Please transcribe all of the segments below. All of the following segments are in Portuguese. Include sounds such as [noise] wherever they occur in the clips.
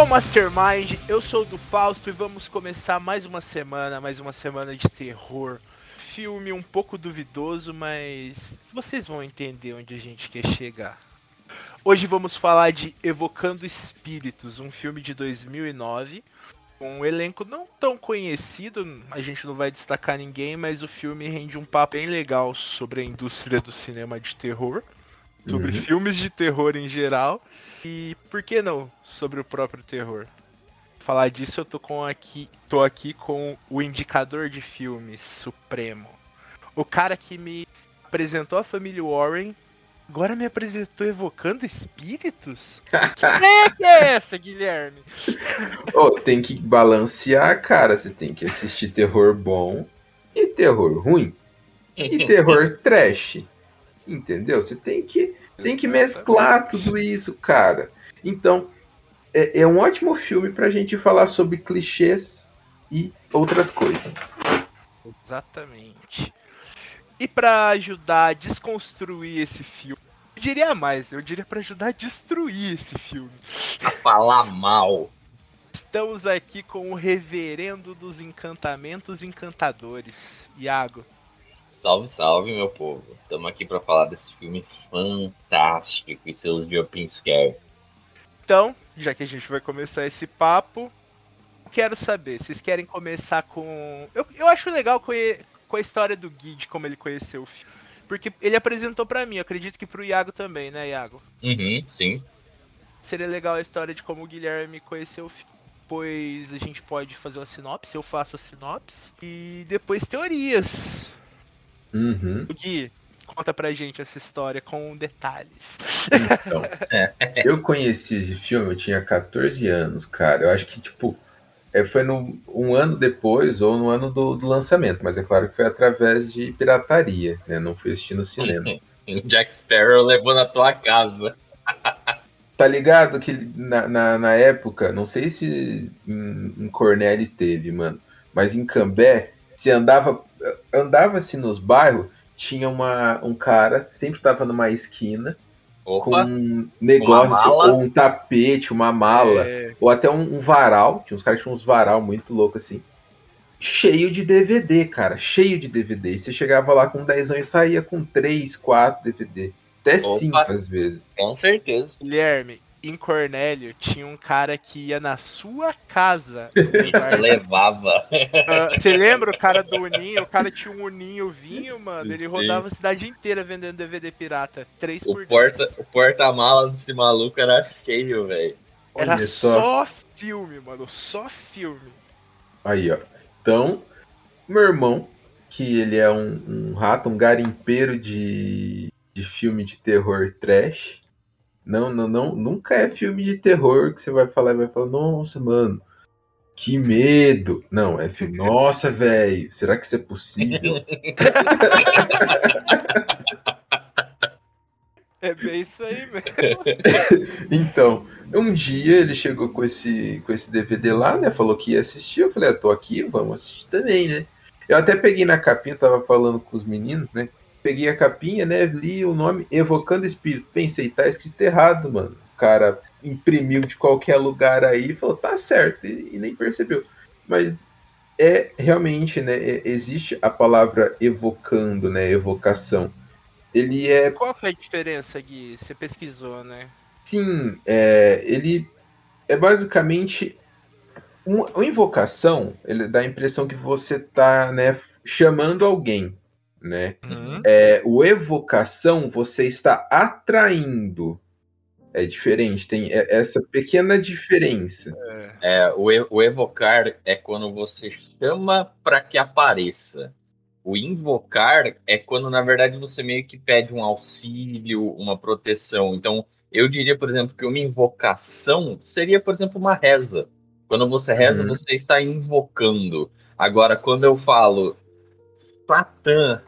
O Mastermind, eu sou do Fausto e vamos começar mais uma semana, mais uma semana de terror. Filme um pouco duvidoso, mas vocês vão entender onde a gente quer chegar. Hoje vamos falar de Evocando Espíritos, um filme de 2009, com um elenco não tão conhecido, a gente não vai destacar ninguém, mas o filme rende um papo bem legal sobre a indústria do cinema de terror, sobre Uhum. filmes de terror em geral. E por que não sobre o próprio terror? Falar disso, eu tô com aqui, tô aqui com o indicador de filmes supremo. O cara que me apresentou a família Warren, agora me apresentou evocando espíritos? que [laughs] é essa, Guilherme? Ô, tem que balancear, cara. Você tem que assistir terror bom e terror ruim. E terror trash. Entendeu? Você tem que, tem que mesclar tudo isso, cara. Então, é, é um ótimo filme pra gente falar sobre clichês e outras coisas. Exatamente. E pra ajudar a desconstruir esse filme, eu diria mais, eu diria pra ajudar a destruir esse filme. a falar mal. Estamos aqui com o reverendo dos encantamentos encantadores, Iago. Salve, salve, meu povo. Estamos aqui para falar desse filme fantástico e seus jump scare. Então, já que a gente vai começar esse papo, quero saber, vocês querem começar com. Eu, eu acho legal conhe- com a história do Gui, de como ele conheceu o filme. Porque ele apresentou pra mim, eu acredito que pro Iago também, né, Iago? Uhum, sim. Seria legal a história de como o Guilherme conheceu o filme. Depois a gente pode fazer uma sinopse, eu faço a sinopse. E depois teorias. Uhum. O Gui, conta pra gente essa história com detalhes. Então, [laughs] eu conheci esse filme, eu tinha 14 anos, cara. Eu acho que, tipo, é, foi no, um ano depois ou no ano do, do lançamento, mas é claro que foi através de pirataria, né? Não fui assistir no cinema. O [laughs] Jack Sparrow levou na tua casa. [laughs] Tá ligado que na, na, na época, não sei se em, em Cornell teve, mano, mas em Cambé, se andava andava assim nos bairros, tinha uma, um cara, sempre tava numa esquina, com Opa, um negócio, ou um tapete, uma mala, É, ou até um, um varal, tinha uns caras que tinham uns varal muito louco assim, cheio de DVD, cara, cheio de DVD. E você chegava lá com 10 anos e saía com 3, 4 DVD, até Opa. 5 às vezes. com certeza. Guilherme, em Cornélio tinha um cara que ia na sua casa. [laughs] Levava. Ah, Você lembra o cara do Uninho? O cara tinha um Uninho vinho, mano. Ele Sim. rodava a cidade inteira vendendo DVD pirata. Três O por porta- o porta-mala desse maluco era cheio, velho. Era só. só filme, mano. Só filme. Aí, ó. Então, meu irmão, que ele é um, um rato, um garimpeiro de, de filme de terror trash. Não, não, não, nunca é filme de terror que você vai falar e vai falar, nossa, mano, que medo. Não, é filme, nossa, velho, será que isso é possível? [laughs] É bem isso aí, mesmo. Então, um dia ele chegou com esse, com esse DVD lá, né? Falou que ia assistir. Eu falei, ah, tô aqui, vamos assistir também, né? Eu até peguei na capinha, tava falando com os meninos, né? Peguei a capinha, né? Li o nome Evocando Espírito. Pensei, tá escrito errado, mano. O cara imprimiu de qualquer lugar aí e falou, tá certo, e, e nem percebeu. Mas é realmente, né? é- existe a palavra evocando, né? Evocação. Ele é Qual é a diferença, Gui? Você pesquisou, né? Sim, é, ele é basicamente um- uma invocação. Ele dá a impressão que você está né, chamando alguém, né? É, o evocação você está atraindo. É diferente, tem é- essa pequena diferença. É, o, e- o evocar é quando você chama para que apareça. O invocar é quando, na verdade, você meio que pede um auxílio, uma proteção. Então, Eu diria, por exemplo, que uma invocação seria, por exemplo, uma reza. Quando você reza, Uhum. você está invocando. Agora, quando eu falo Satã,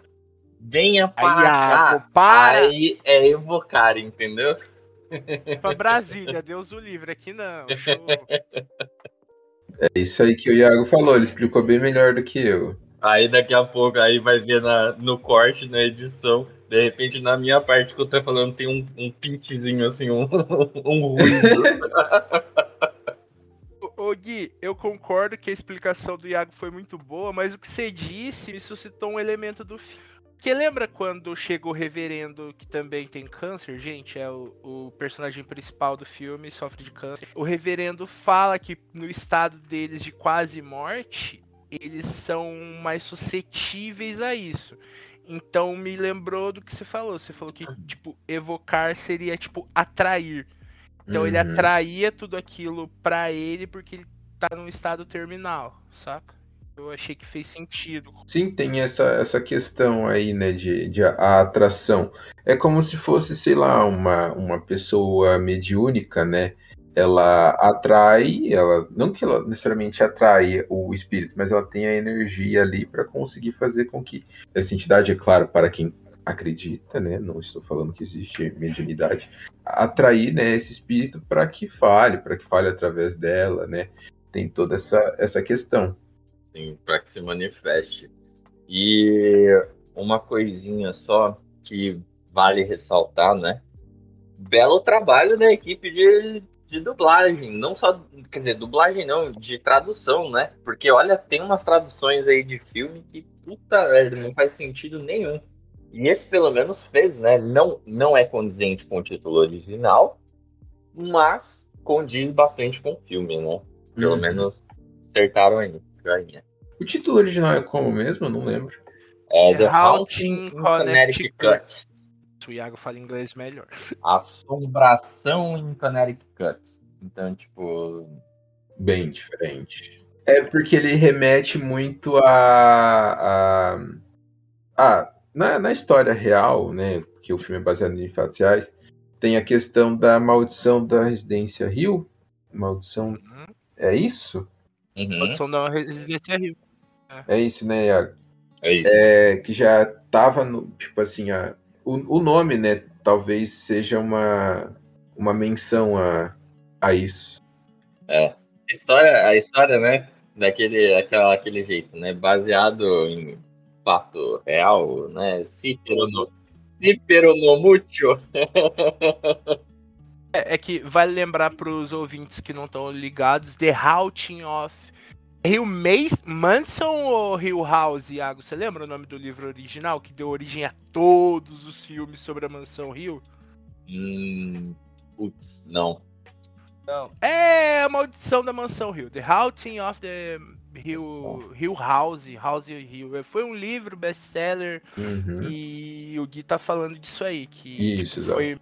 venha para Iago, cá, para! aí é evocar, entendeu? Pra Brasília, Deus o livre, aqui não. [laughs] Show. É isso aí que o Iago falou, ele explicou bem melhor do que eu. Aí daqui a pouco aí vai ver na, no corte, na edição, de repente na minha parte que eu tô falando tem um, um pintezinho assim, um, [laughs] um ruído. [laughs] Ô, ô, Gui, eu concordo que a explicação do Iago foi muito boa, mas o que você disse me suscitou um elemento do filme. Porque lembra quando chega o reverendo que também tem câncer, gente? É o, o personagem principal do filme, sofre de câncer. O reverendo fala que no estado deles de quase morte, eles são mais suscetíveis a isso. Então me lembrou do que você falou. Você falou que, tipo, evocar seria, tipo, atrair. Então ele Uhum. atraía tudo aquilo pra ele porque ele tá num estado terminal, saca? Eu achei que fez sentido. Sim, tem essa, essa questão aí, né, de, de a, atração. É como se fosse, sei lá, uma, uma pessoa mediúnica, né? Ela atrai, ela não que ela necessariamente atrai o espírito, mas ela tem a energia ali para conseguir fazer com que essa entidade, é claro, para quem acredita, né? Não estou falando que existe mediunidade, atrair, né, esse espírito para que fale, para que fale através dela, né? Tem toda essa, essa questão. Assim, para que se manifeste. E uma coisinha só que vale ressaltar, né? Belo trabalho da equipe de, de dublagem, não só, quer dizer, dublagem não, de tradução, né? Porque olha, tem umas traduções aí de filme que puta não faz sentido nenhum. E esse pelo menos fez, né? Não, não é condizente com o título original, mas condiz bastante com o filme, né? Pelo Uhum. menos acertaram aí, joinha. O título original é como mesmo? Eu não lembro. É The The Haunting Haunting in Connecticut. Connecticut. O Iago fala inglês melhor. [laughs] Assombração em Connecticut. Então, tipo. Bem diferente. É porque ele remete muito a. a, a- na, na história real, né? Porque o filme é baseado em fatos reais. Tem a questão da maldição da residência Rio. Maldição. Uhum. É isso? Uhum, Produção da Residência Rio. É isso, né, Iago? é isso. É, que já tava no. Tipo assim, a, o, o nome, né? Talvez seja uma, uma menção a, a isso. A história, a história, né? Daquele aquela, aquele jeito, né? Baseado em fato real, né? Si pero no, si pero no mucho. [laughs] É, é que vale lembrar pros ouvintes que não estão ligados, The Haunting of Rio Manson ou Rio House, Iago? Você lembra o nome do livro original que deu origem a todos os filmes sobre a mansão Rio? Hum, putz, não. Não. É a maldição da mansão Rio. The Haunting of the Hill, Hill House. House Hill. Foi um livro best-seller Uhum. e o Gui tá falando disso aí. Que Isso, foi,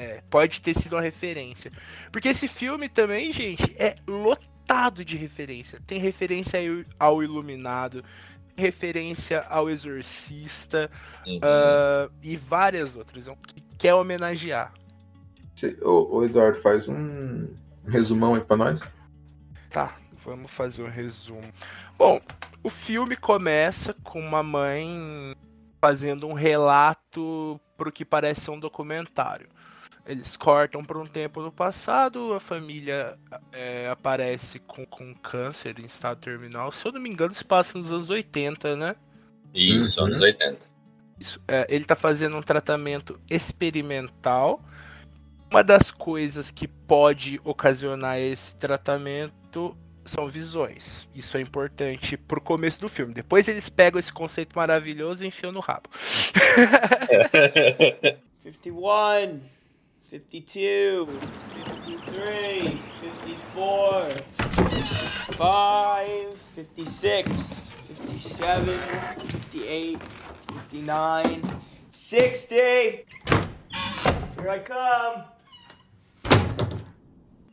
é, pode ter sido uma referência. Porque esse filme também, gente, é lotado de referência. Tem referência ao Iluminado, tem referência ao Exorcista Uhum. ah, e várias outras que quer homenagear. Ô, ô, Eduardo, faz um resumão aí pra nós. Tá, vamos fazer um resumo. Bom, o filme começa com uma mãe fazendo um relato pro que parece ser um documentário. Eles cortam por um tempo no passado, a família é, aparece com, com câncer em estado terminal. Se eu não me engano, se passa nos anos 80, né? Isso, Uhum. anos 80. Isso, é, ele tá fazendo um tratamento experimental. Uma das coisas que pode ocasionar esse tratamento são visões. Isso é importante pro começo do filme. Depois eles pegam esse conceito maravilhoso e enfiam no rabo. [laughs] 51, 52, 53, 54, 5, 56, 57, 58, 59, 60. Here I come.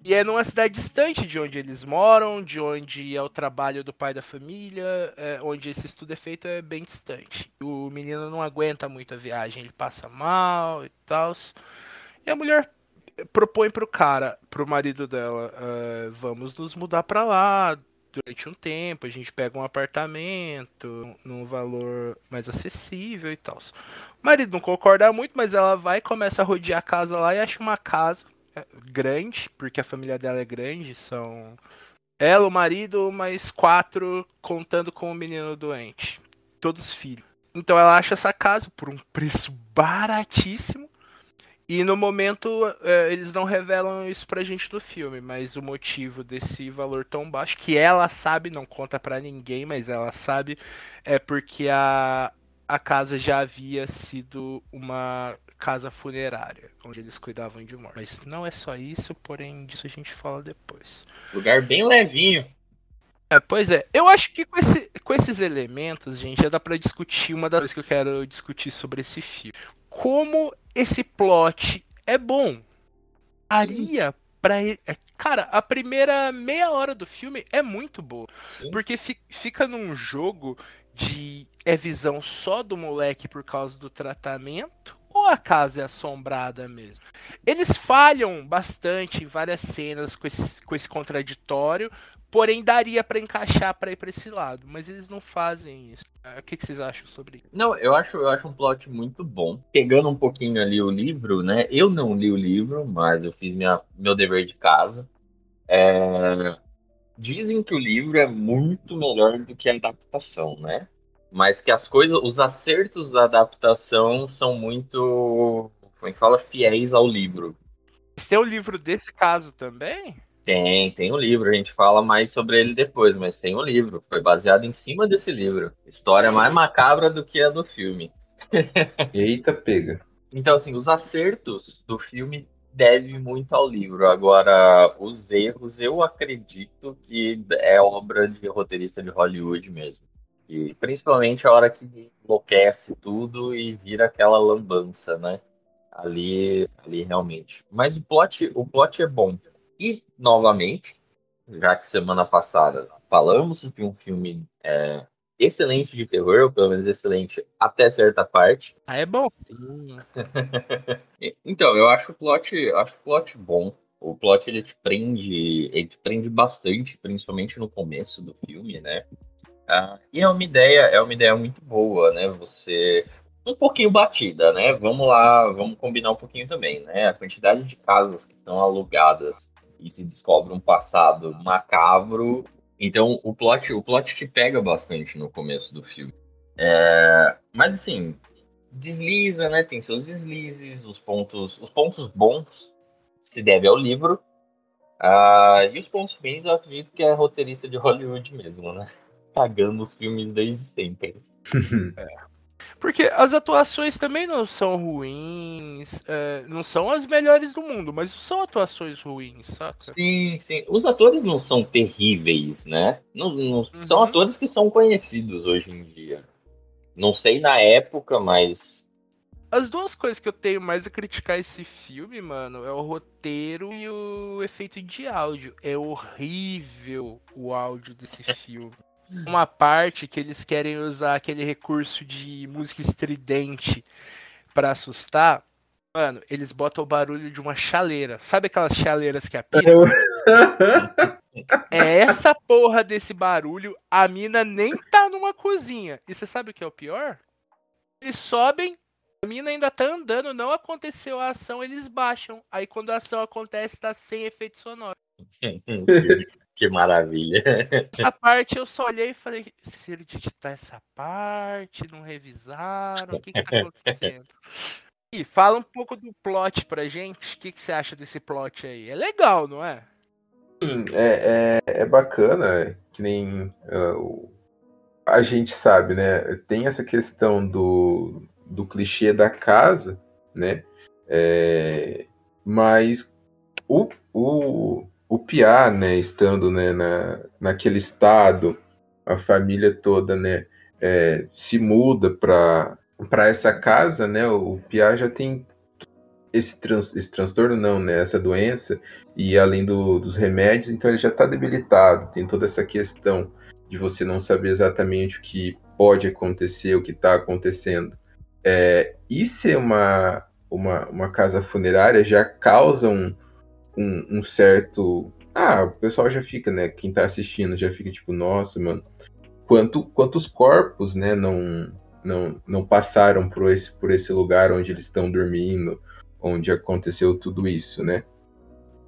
E é numa cidade distante de onde eles moram, de onde é o trabalho do pai da família, é, onde esse estudo é feito é bem distante. O menino não aguenta muito a viagem, ele passa mal e tal. E a mulher propõe pro cara, pro marido dela, uh, vamos nos mudar pra lá durante um tempo, a gente pega um apartamento num valor mais acessível e tal. O marido não concorda muito, mas ela vai começa a rodear a casa lá e acha uma casa é, grande, porque a família dela é grande, são ela, o marido, mais quatro, contando com o menino doente. Todos filhos. Então ela acha essa casa por um preço baratíssimo. E no momento é, eles não revelam isso pra gente do filme, mas o motivo desse valor tão baixo, que ela sabe, não conta para ninguém, mas ela sabe, é porque a, a casa já havia sido uma casa funerária, onde eles cuidavam de mortos. Mas não é só isso, porém disso a gente fala depois. Lugar bem levinho. É, pois é. Eu acho que com, esse, com esses elementos, gente, já dá para discutir uma das coisas que eu quero discutir sobre esse filme. Como esse plot é bom. Aria para ele. É, cara, a primeira meia hora do filme é muito boa. Porque fi, fica num jogo de. É visão só do moleque por causa do tratamento ou a casa é assombrada mesmo? Eles falham bastante em várias cenas com esse, com esse contraditório, porém daria para encaixar para ir para esse lado, mas eles não fazem isso. O que, que, vocês acham sobre isso? Não, eu acho, eu acho um plot muito bom. Pegando um pouquinho ali o livro, né? Eu não li o livro, mas eu fiz minha, meu dever de casa. É... Dizem que o livro é muito melhor do que a adaptação, né? mas que as coisas, os acertos da adaptação são muito, como é que fala, fiéis ao livro. Tem o um livro desse caso também? Tem, tem um livro, a gente fala mais sobre ele depois, mas tem um livro, foi baseado em cima desse livro. História mais macabra do que a do filme. [laughs] Eita, pega. Então, assim, os acertos do filme devem muito ao livro. Agora, os erros, eu acredito que é obra de roteirista de Hollywood mesmo. E principalmente a hora que enlouquece tudo e vira aquela lambança, né? Ali, ali realmente. Mas o plot, o plot é bom. E, novamente, já que semana passada falamos de um filme é, excelente de terror, ou pelo menos excelente até certa parte. Ah, é bom. [laughs] então, eu acho o plot, acho o plot bom. O plot ele te prende, ele te prende bastante, principalmente no começo do filme, né? Ah, e é uma ideia, é uma ideia muito boa, né? Você um pouquinho batida, né? Vamos lá, vamos combinar um pouquinho também, né? A quantidade de casas que estão alugadas e se descobre um passado macabro. Então o plot, o plot te pega bastante no começo do filme. É, mas assim, desliza, né? Tem seus deslizes, os pontos, os pontos bons se deve ao livro. Uh, e os pontos ruins eu acredito que é roteirista de Hollywood mesmo, né? cagando os filmes desde sempre. [laughs] é. Porque as atuações também não são ruins, é, não são as melhores do mundo, mas são atuações ruins, saca? Sim, sim. Os atores não são terríveis, né? Não, não uhum. São atores que são conhecidos hoje em dia. Não sei na época, mas. As duas coisas que eu tenho mais a criticar esse filme, mano, é o roteiro e o efeito de áudio. É horrível o áudio desse filme uma parte que eles querem usar aquele recurso de música estridente para assustar, mano, eles botam o barulho de uma chaleira. Sabe aquelas chaleiras que apitam? [laughs] é essa porra desse barulho. A mina nem tá numa cozinha. E você sabe o que é o pior? Eles sobem, a mina ainda tá andando, não aconteceu a ação, eles baixam. Aí quando a ação acontece, tá sem efeito sonoro. [laughs] Que maravilha. [laughs] Essa parte eu só olhei e falei, se ele digitar essa parte, não revisaram, o que, que tá acontecendo? [laughs] E fala um pouco do plot pra gente. O que, que você acha desse plot aí? É legal, não é? Sim, é, é, é bacana, que nem uh, a gente sabe, né? Tem essa questão do, do clichê da casa, né? É, mas o, o, o Piá, né, estando né, na, naquele estado, a família toda, né, é, se muda para para essa casa, né, o Piá já tem esse, trans, esse transtorno, não, né, essa doença, e além do, dos remédios, então ele já está debilitado, tem toda essa questão de você não saber exatamente o que pode acontecer, o que está acontecendo. É, isso é uma, uma, uma casa funerária já causa um, um, um certo. Ah, o pessoal já fica, né? Quem tá assistindo já fica tipo, nossa, mano, quanto, quantos corpos, né, não, não, não passaram por esse, por esse lugar onde eles estão dormindo, onde aconteceu tudo isso, né?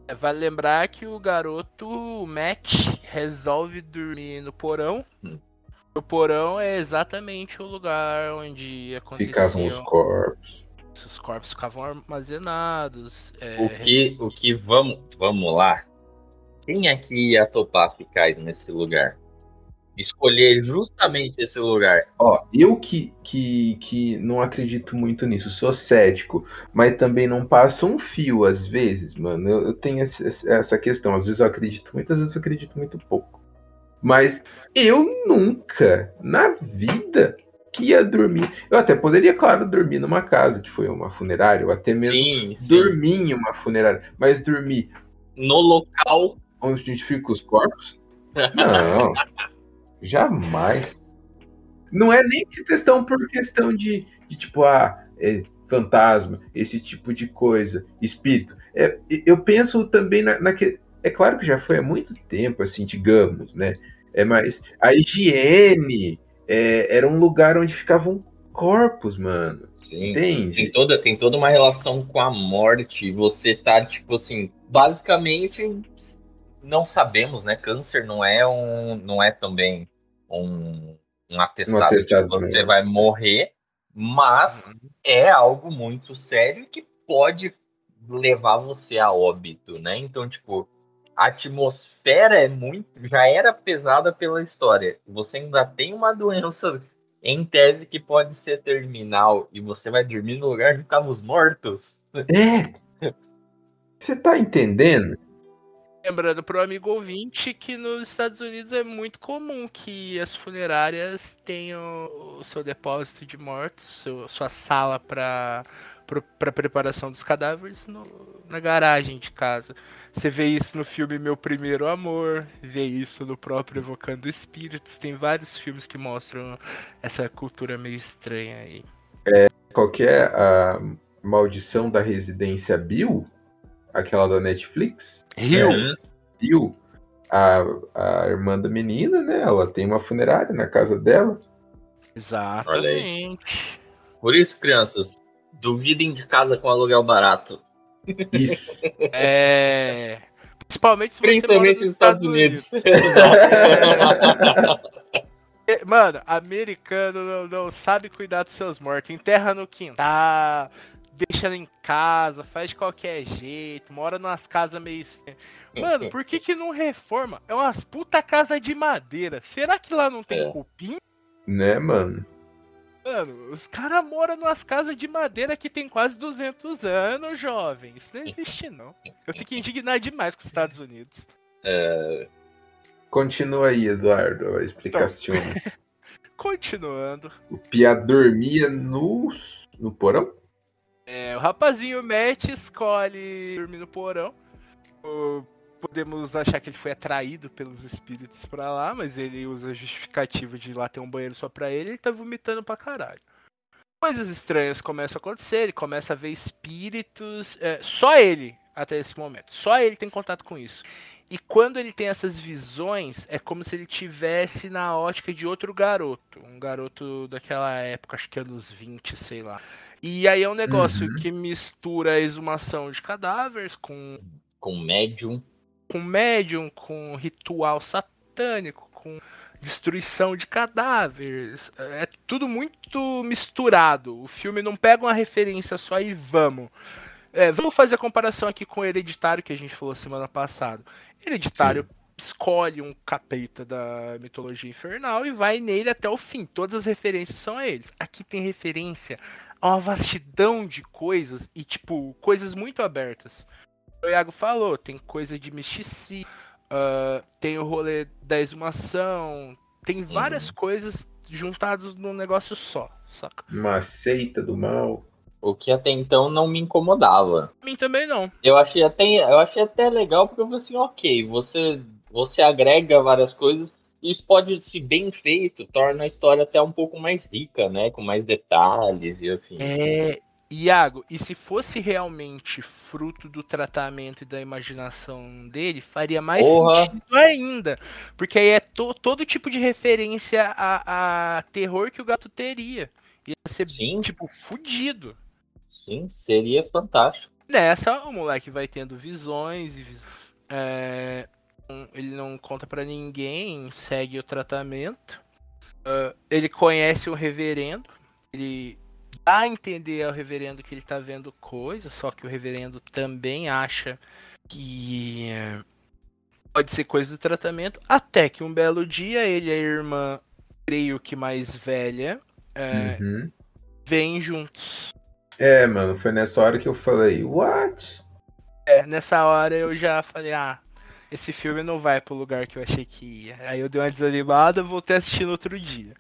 É, Vale lembrar que o garoto, o Matt, resolve dormir no porão. Hum. O porão é exatamente o lugar onde aconteciam Ficavam os corpos. Os corpos ficavam armazenados. é, O que, o que vamos, vamos lá? Quem aqui ia topar ficar nesse lugar? Escolher justamente esse lugar. Ó, eu que, que, que não acredito muito nisso, sou cético, mas também não passo um fio às vezes, mano. Eu, eu tenho essa questão. Às vezes eu acredito muito, às vezes eu acredito muito pouco. Mas eu nunca, na vida, que ia dormir. Eu até poderia, claro, dormir numa casa que foi uma funerária, ou até mesmo Sim, sim. dormir em uma funerária. Mas dormir No local. onde a gente fica os corpos? Não, [laughs] jamais. Não é nem questão por questão de, de tipo, ah, é fantasma, esse tipo de coisa, espírito. É, eu penso também na, naque- É claro que já foi há muito tempo, assim, digamos, né? É, mas a higiene é, era um lugar onde ficavam corpos, mano. Sim. Entende? Tem toda, tem toda uma relação com a morte. Você tá, tipo assim, basicamente não sabemos, né? Câncer não é um. não é também um, um atestado, Um atestado, de que você vai morrer, mas é algo muito sério que pode levar você a óbito, né? Então, tipo, a atmosfera é muito. já era pesada pela história. Você ainda tem uma doença em tese que pode ser terminal e você vai dormir no lugar de ficarmos mortos. É! Você tá entendendo? Lembrando pro amigo ouvinte que nos Estados Unidos é muito comum que as funerárias tenham o seu depósito de mortos, sua sala para para preparação dos cadáveres no- na garagem de casa. Você vê isso no filme Meu Primeiro Amor, vê isso no próprio Evocando Espíritos. Tem vários filmes que mostram essa cultura meio estranha aí. Qual que é a maldição da residência Bill? Aquela da Netflix? Hills. Bill, a, a irmã da menina, né? Ela tem uma funerária na casa dela. Exatamente. Por isso, crianças, duvidem de casa com aluguel barato. Isso. É. Principalmente se Principalmente nos Estados Unidos. [laughs] É, Mano, americano não, não sabe cuidar dos seus mortos. Enterra no quintal, deixa em casa, faz de qualquer jeito, mora numas casas meio. estranhas. Mano, por que que não reforma? É umas puta casa de madeira. Será que lá não tem É. cupim? né, mano? Mano, os caras moram numas casas de madeira que tem quase 200 anos, jovem. Isso não existe, não. Eu fico indignado demais com os Estados Unidos. Continua aí, Eduardo, a explicação. [laughs] Continuando. o Pia dormia no, no porão? É, o rapazinho Matt escolhe dormir no porão. O- podemos achar que ele foi atraído pelos espíritos pra lá, mas ele usa a justificativa de lá ter um banheiro só pra ele, ele tá vomitando pra caralho. Coisas estranhas começam a acontecer, ele começa a ver espíritos. é, só ele, até esse momento. Só ele tem contato com isso. E quando ele tem essas visões, é como se ele tivesse na ótica de outro garoto. Um garoto daquela época, acho que anos 20, sei lá. E aí é um negócio Uhum. que mistura a exumação de cadáveres com, Com médium. Com médium, com ritual satânico, com destruição de cadáveres. É tudo muito misturado. O filme não pega uma referência só e vamos. É, vamos fazer a comparação aqui com o Hereditário que a gente falou semana passada. Hereditário escolhe um capeta da mitologia infernal e vai nele até o fim. Todas as referências são a eles. Aqui tem referência a uma vastidão de coisas e, tipo, coisas muito abertas. O Iago falou, tem coisa de misticismo, ah, tem o rolê da exumação, tem várias coisas juntadas num negócio só, saca? Uma seita do mal. O que até então não me incomodava. Pra mim também não. Eu achei até, eu achei até legal porque eu falei assim, ok, você, você agrega várias coisas. Isso pode, se bem feito, torna a história até um pouco mais rica, né? Com mais detalhes e afim. É, Iago, e se fosse realmente fruto do tratamento e da imaginação dele, faria mais Porra. sentido ainda. Porque aí é to- todo tipo de referência a, a terror que o gato teria. Ia ser, Sim. tipo, fudido. Sim, seria fantástico. Nessa, o moleque vai tendo visões e vis- é, ele não conta pra ninguém, segue o tratamento. Ah, ele conhece o reverendo, ele dá a entender ao reverendo que ele tá vendo coisas, só que o reverendo também acha que é, pode ser coisa do tratamento, até que um belo dia ele e a irmã, creio que mais velha, é, Uhum. vêm juntos. É, mano, foi nessa hora que eu falei, what? É, nessa hora eu já falei, ah, esse filme não vai pro lugar que eu achei que ia. Aí eu dei uma desanimada, voltei a assistir no outro dia.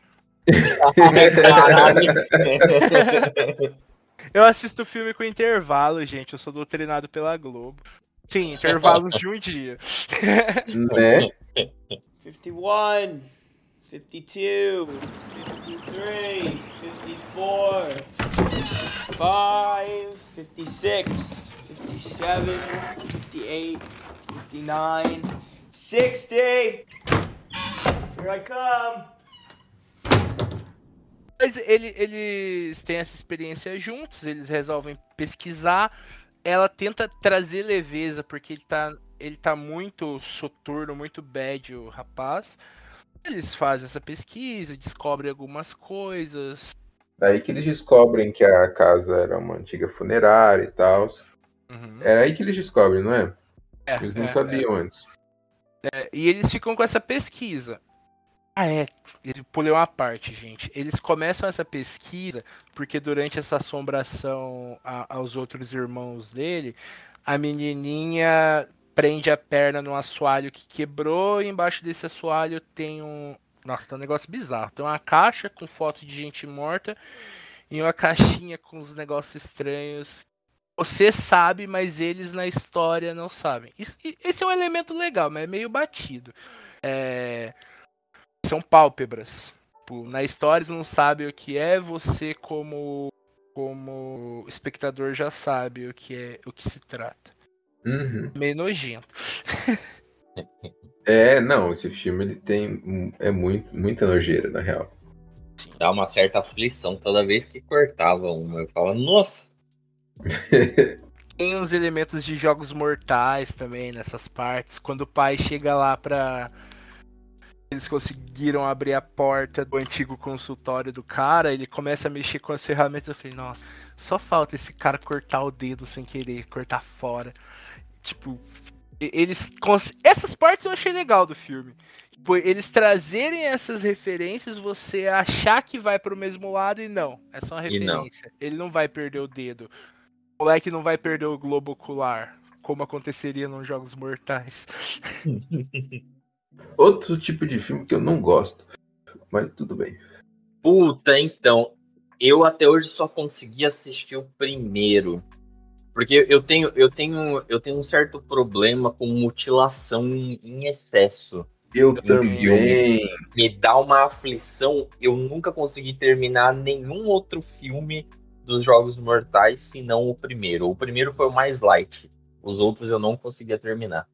[laughs] Eu assisto filme com intervalo, gente. Eu sou doutrinado pela Globo. Sim, intervalos de um dia. né? 51, 52, 53, 54, 5, 56, 57, 58, 59, 60. Here I come. Mas ele- eles têm essa experiência juntos, eles resolvem pesquisar. Ela tenta trazer leveza, porque ele tá, ele tá muito soturno, muito bad, o rapaz. Eles fazem essa pesquisa, descobrem algumas coisas. Daí que eles descobrem que a casa era uma antiga funerária e tal. Uhum. É aí que eles descobrem, não é? É, Eles não é, sabiam antes. é. E eles ficam com essa pesquisa. Ah, é. Ele pulei uma parte, gente. Eles começam essa pesquisa porque durante essa assombração a- aos outros irmãos dele, a menininha prende a perna num assoalho que quebrou e embaixo desse assoalho tem um. Nossa, tem um negócio bizarro. Tem uma caixa com foto de gente morta e uma caixinha com uns negócios estranhos. Você sabe, mas eles na história não sabem. Esse é um elemento legal, mas é meio batido. É, São pálpebras. Tipo, na história eles não sabem o que é, você como como espectador já sabe o que é, o que se trata. Uhum. Meio nojento. [laughs] É, não, esse filme ele tem. É muito, muita nojeira, na real. Dá uma certa aflição toda vez que cortava uma. Eu falava, nossa, [laughs] Tem uns elementos de jogos mortais também nessas partes. Quando o pai chega lá pra. Eles conseguiram abrir a porta do antigo consultório do cara, ele começa a mexer com as ferramentas. Eu falei, nossa, só falta esse cara cortar o dedo sem querer, cortar fora. Tipo, eles. Essas partes eu achei legal do filme. Tipo, eles trazerem essas referências, você achar que vai pro mesmo lado e não. É só uma E não. referência. Ele não vai perder o dedo. O moleque não vai perder o globo ocular, como aconteceria nos Jogos Mortais. [laughs] Outro tipo de filme que eu não gosto. Mas tudo bem. Puta, então. Eu até hoje só consegui assistir o primeiro. Porque eu tenho, eu tenho, eu tenho um certo problema com mutilação em, excesso. Eu Eu também. Me dá uma aflição. Eu nunca consegui terminar nenhum outro filme dos Jogos Mortais, senão o primeiro. O primeiro foi o mais light. Os outros eu não conseguia terminar.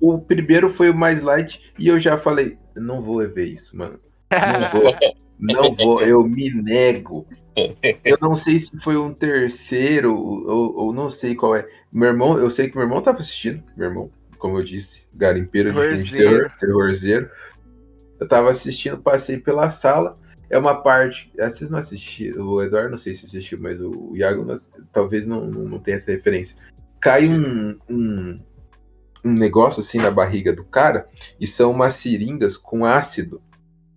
O primeiro foi o mais light e eu já falei, não vou ver isso, mano. Não vou. Não vou, eu me nego. Eu não sei se foi um terceiro ou, ou não sei qual é. Meu irmão, eu sei que meu irmão tava assistindo. Meu irmão, como eu disse, garimpeiro de filme de terror, terrorzeiro. Eu tava assistindo, passei pela sala. É uma parte. ah, Vocês não assistiram, o Eduardo não sei se assistiu, mas o Iago não- talvez não, não, não tenha essa referência. Cai um, um, um negócio assim na barriga do cara e são umas seringas com ácido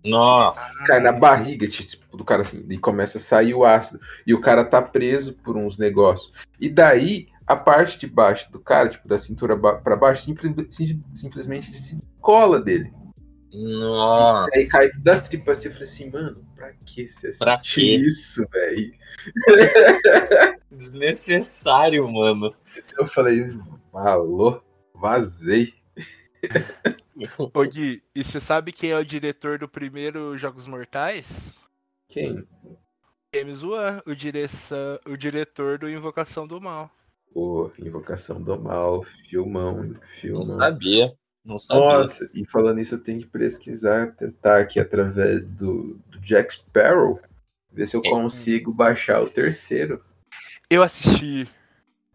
Nossa, cai na barriga tipo, do cara assim, e começa a sair o ácido. E o cara tá preso por uns negócios. E daí, a parte de baixo do cara, tipo, da cintura ba pra baixo, simple- sim- simplesmente se cola dele. nossa. E aí cai das tripas assim, eu falei assim, mano, pra que você Pra isso, velho? [laughs] Desnecessário, mano. Eu falei, alô, vazei. [laughs] Ô Gui, e você sabe quem é o diretor do primeiro Jogos Mortais? Quem? James Wan, o, direção, o diretor do Invocação do Mal. Pô, Invocação do Mal, filmão, Não filmão. sabia. Não sabia. Nossa, e falando isso, eu tenho que pesquisar, tentar aqui através do, do Jack Sparrow, ver se eu É. consigo baixar o terceiro. Eu assisti,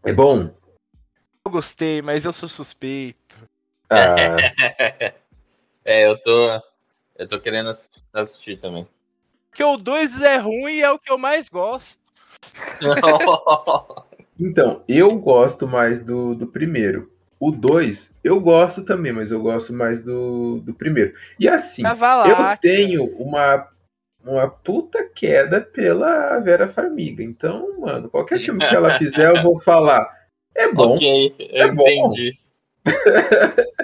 É bom? Eu gostei, mas eu sou suspeito. Ah, [laughs] é, eu tô. Eu tô querendo ass- assistir também. Porque o 2 é ruim e é o que eu mais gosto. [laughs] então, eu gosto mais do, do primeiro. O 2, eu gosto também, mas eu gosto mais do, do primeiro. E assim, eu tenho uma, uma puta queda pela Vera Farmiga. Então, mano, qualquer filme que ela fizer, eu vou falar. É bom. ok, eu É bom. entendi. [laughs]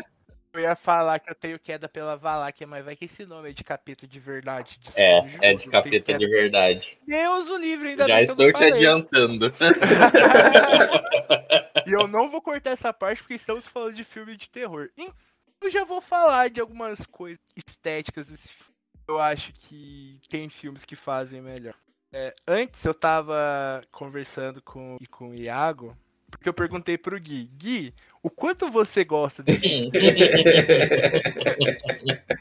Eu ia falar que eu tenho queda pela Valáquia, mas vai que esse nome é de capeta de verdade. Desculpa, É, é de capeta de verdade. Deus o livre, ainda Já estou te falei. adiantando. [laughs] e eu não vou cortar essa parte porque estamos falando de filme de terror. Então, Eu já vou falar de algumas coisas estéticas desse filme. Eu acho que tem filmes que fazem melhor. É, antes eu tava conversando com, com o Iago, porque eu perguntei pro Gui, Gui, o quanto você gosta desse [laughs]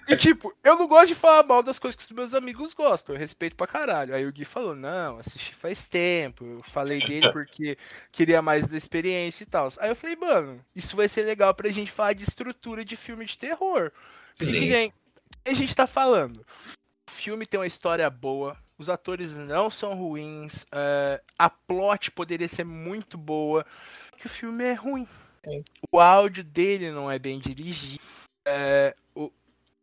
E tipo, eu não gosto de falar mal das coisas que os meus amigos gostam, eu respeito pra caralho. Aí o Gui falou, não, assisti faz tempo, eu falei dele porque queria mais da experiência e tal. Aí eu falei, mano, isso vai ser legal pra gente falar de estrutura de filme de terror. Porque que Sim. nem a gente tá falando. O filme tem uma história boa, os atores não são ruins, é, a plot poderia ser muito boa, que o filme é ruim. Sim. O áudio dele não é bem dirigido. é, o-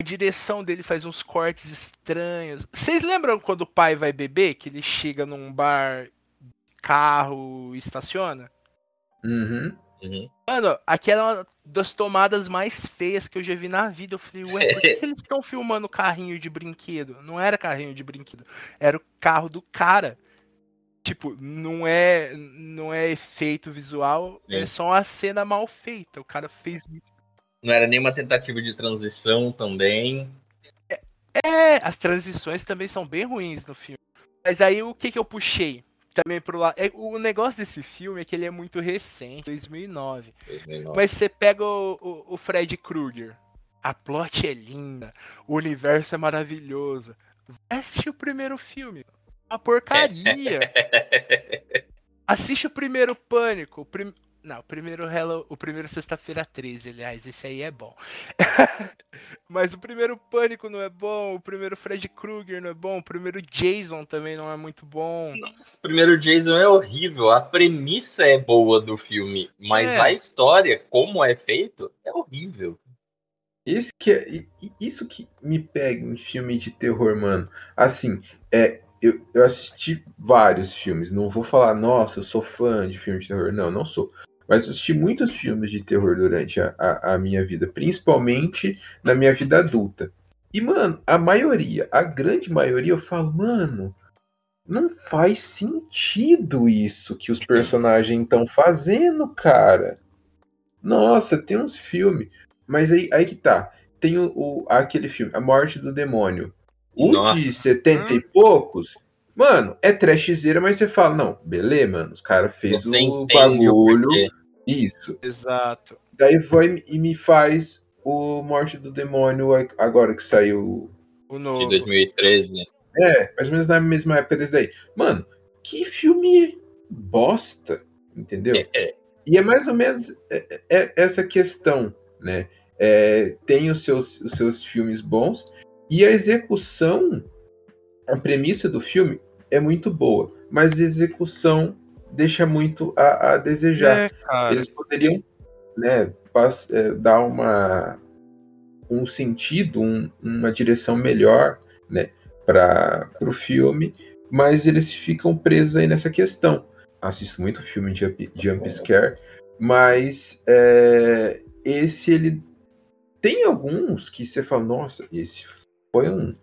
a direção dele faz uns cortes estranhos. Vocês lembram quando o pai vai beber? Que ele chega num bar, carro, estaciona? Uhum. Uhum. Mano, aquela é uma das tomadas mais feias que eu já vi na vida. Eu falei, ué, por que, [laughs] que eles estão filmando carrinho de brinquedo? Não era carrinho de brinquedo, era o carro do cara. Tipo, não é, não é efeito visual, é Sim. só uma cena mal feita. O cara fez. Não era nenhuma tentativa de transição também. É, as transições também são bem ruins no filme. Mas aí o que que eu puxei? Também pro lado. é, O negócio desse filme é que ele é muito recente, 2009. 2009. Mas você pega o, o, o Fred Krueger. A plot é linda. O universo é maravilhoso. Vai assistir o primeiro filme. Uma porcaria. [laughs] Assiste o primeiro Pânico. O prim... Não, o primeiro Hello... O primeiro Sexta-feira 13, aliás. Esse aí é bom. [laughs] Mas o primeiro Pânico não é bom. O primeiro Fred Krueger não é bom. O primeiro Jason também não é muito bom. Nossa, o primeiro Jason é horrível. A premissa é boa do filme, mas É. a história, como é feito, é horrível. Isso que, é- isso que me pega em filme de terror, mano. Assim, é, eu, eu assisti vários filmes. Não vou falar, nossa, eu sou fã de filme de terror. Não, não sou. Mas assisti muitos filmes de terror durante a, a, a minha vida, principalmente na minha vida adulta. E, mano, a maioria, a grande maioria, eu falo, mano, não faz sentido isso que os personagens estão fazendo, cara. Nossa, tem uns filmes. Mas aí, aí que tá. Tem o, o- aquele filme, A Morte do Demônio. O Nossa. de 70 e poucos, mano, é trashzeira, mas você fala, não, beleza, mano, os caras fez Você o bagulho. Isso. Exato. Daí vai e me faz o Morte do Demônio agora que saiu. O novo. De 2013. É, mais ou menos na mesma época desse daí. Mano, que filme bosta, entendeu? É, E é mais ou menos é- é- essa questão, né? É, tem os seus, os seus filmes bons e a execução, a premissa do filme é muito boa, mas a execução deixa muito a, a desejar. É. Eles poderiam né, é, dar uma, um sentido, um- uma direção melhor né, para o filme, mas eles ficam presos aí nessa questão. Assisto muito filme de jump scare, mas é, esse ele tem alguns que você fala, nossa, esse foi um,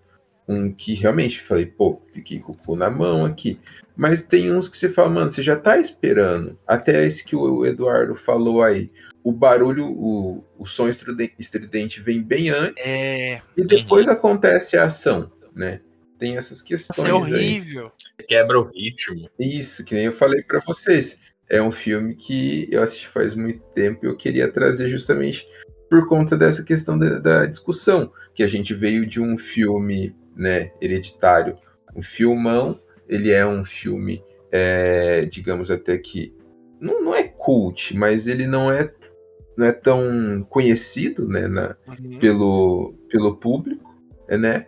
um que realmente falei, pô, fiquei com o cu na mão aqui. Mas tem uns que você fala, mano, você já tá esperando. Até esse que o Eduardo falou aí. O barulho, o, o som estridente vem bem antes É. e depois acontece a ação, né? tem essas questões Isso é aí. horrível. Quebra o ritmo. Isso, que nem eu falei pra vocês. É um filme que eu assisti faz muito tempo e eu queria trazer justamente por conta dessa questão da, da discussão. Que a gente veio de um filme, né, hereditário, um filmão, ele é um filme, é, digamos até que. Não, não é cult, mas ele não é, não é tão conhecido né, na, Uhum. pelo, pelo público, né?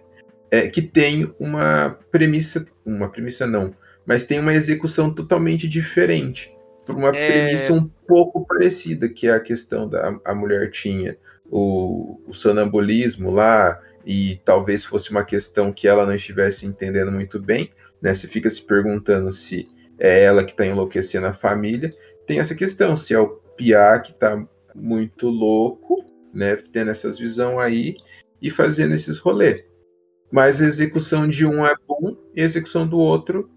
É, que tem uma premissa, uma premissa não, mas tem uma execução totalmente diferente. Por uma É. premissa um pouco parecida, que é a questão da a mulher tinha o, o sonambulismo lá, e talvez fosse uma questão que ela não estivesse entendendo muito bem, né? Você fica se perguntando se é ela que está enlouquecendo a família. Tem essa questão, se é o Piá que está muito louco, né? Tendo essas visões aí e fazendo esses rolês. Mas a execução de um é bom e a execução do outro.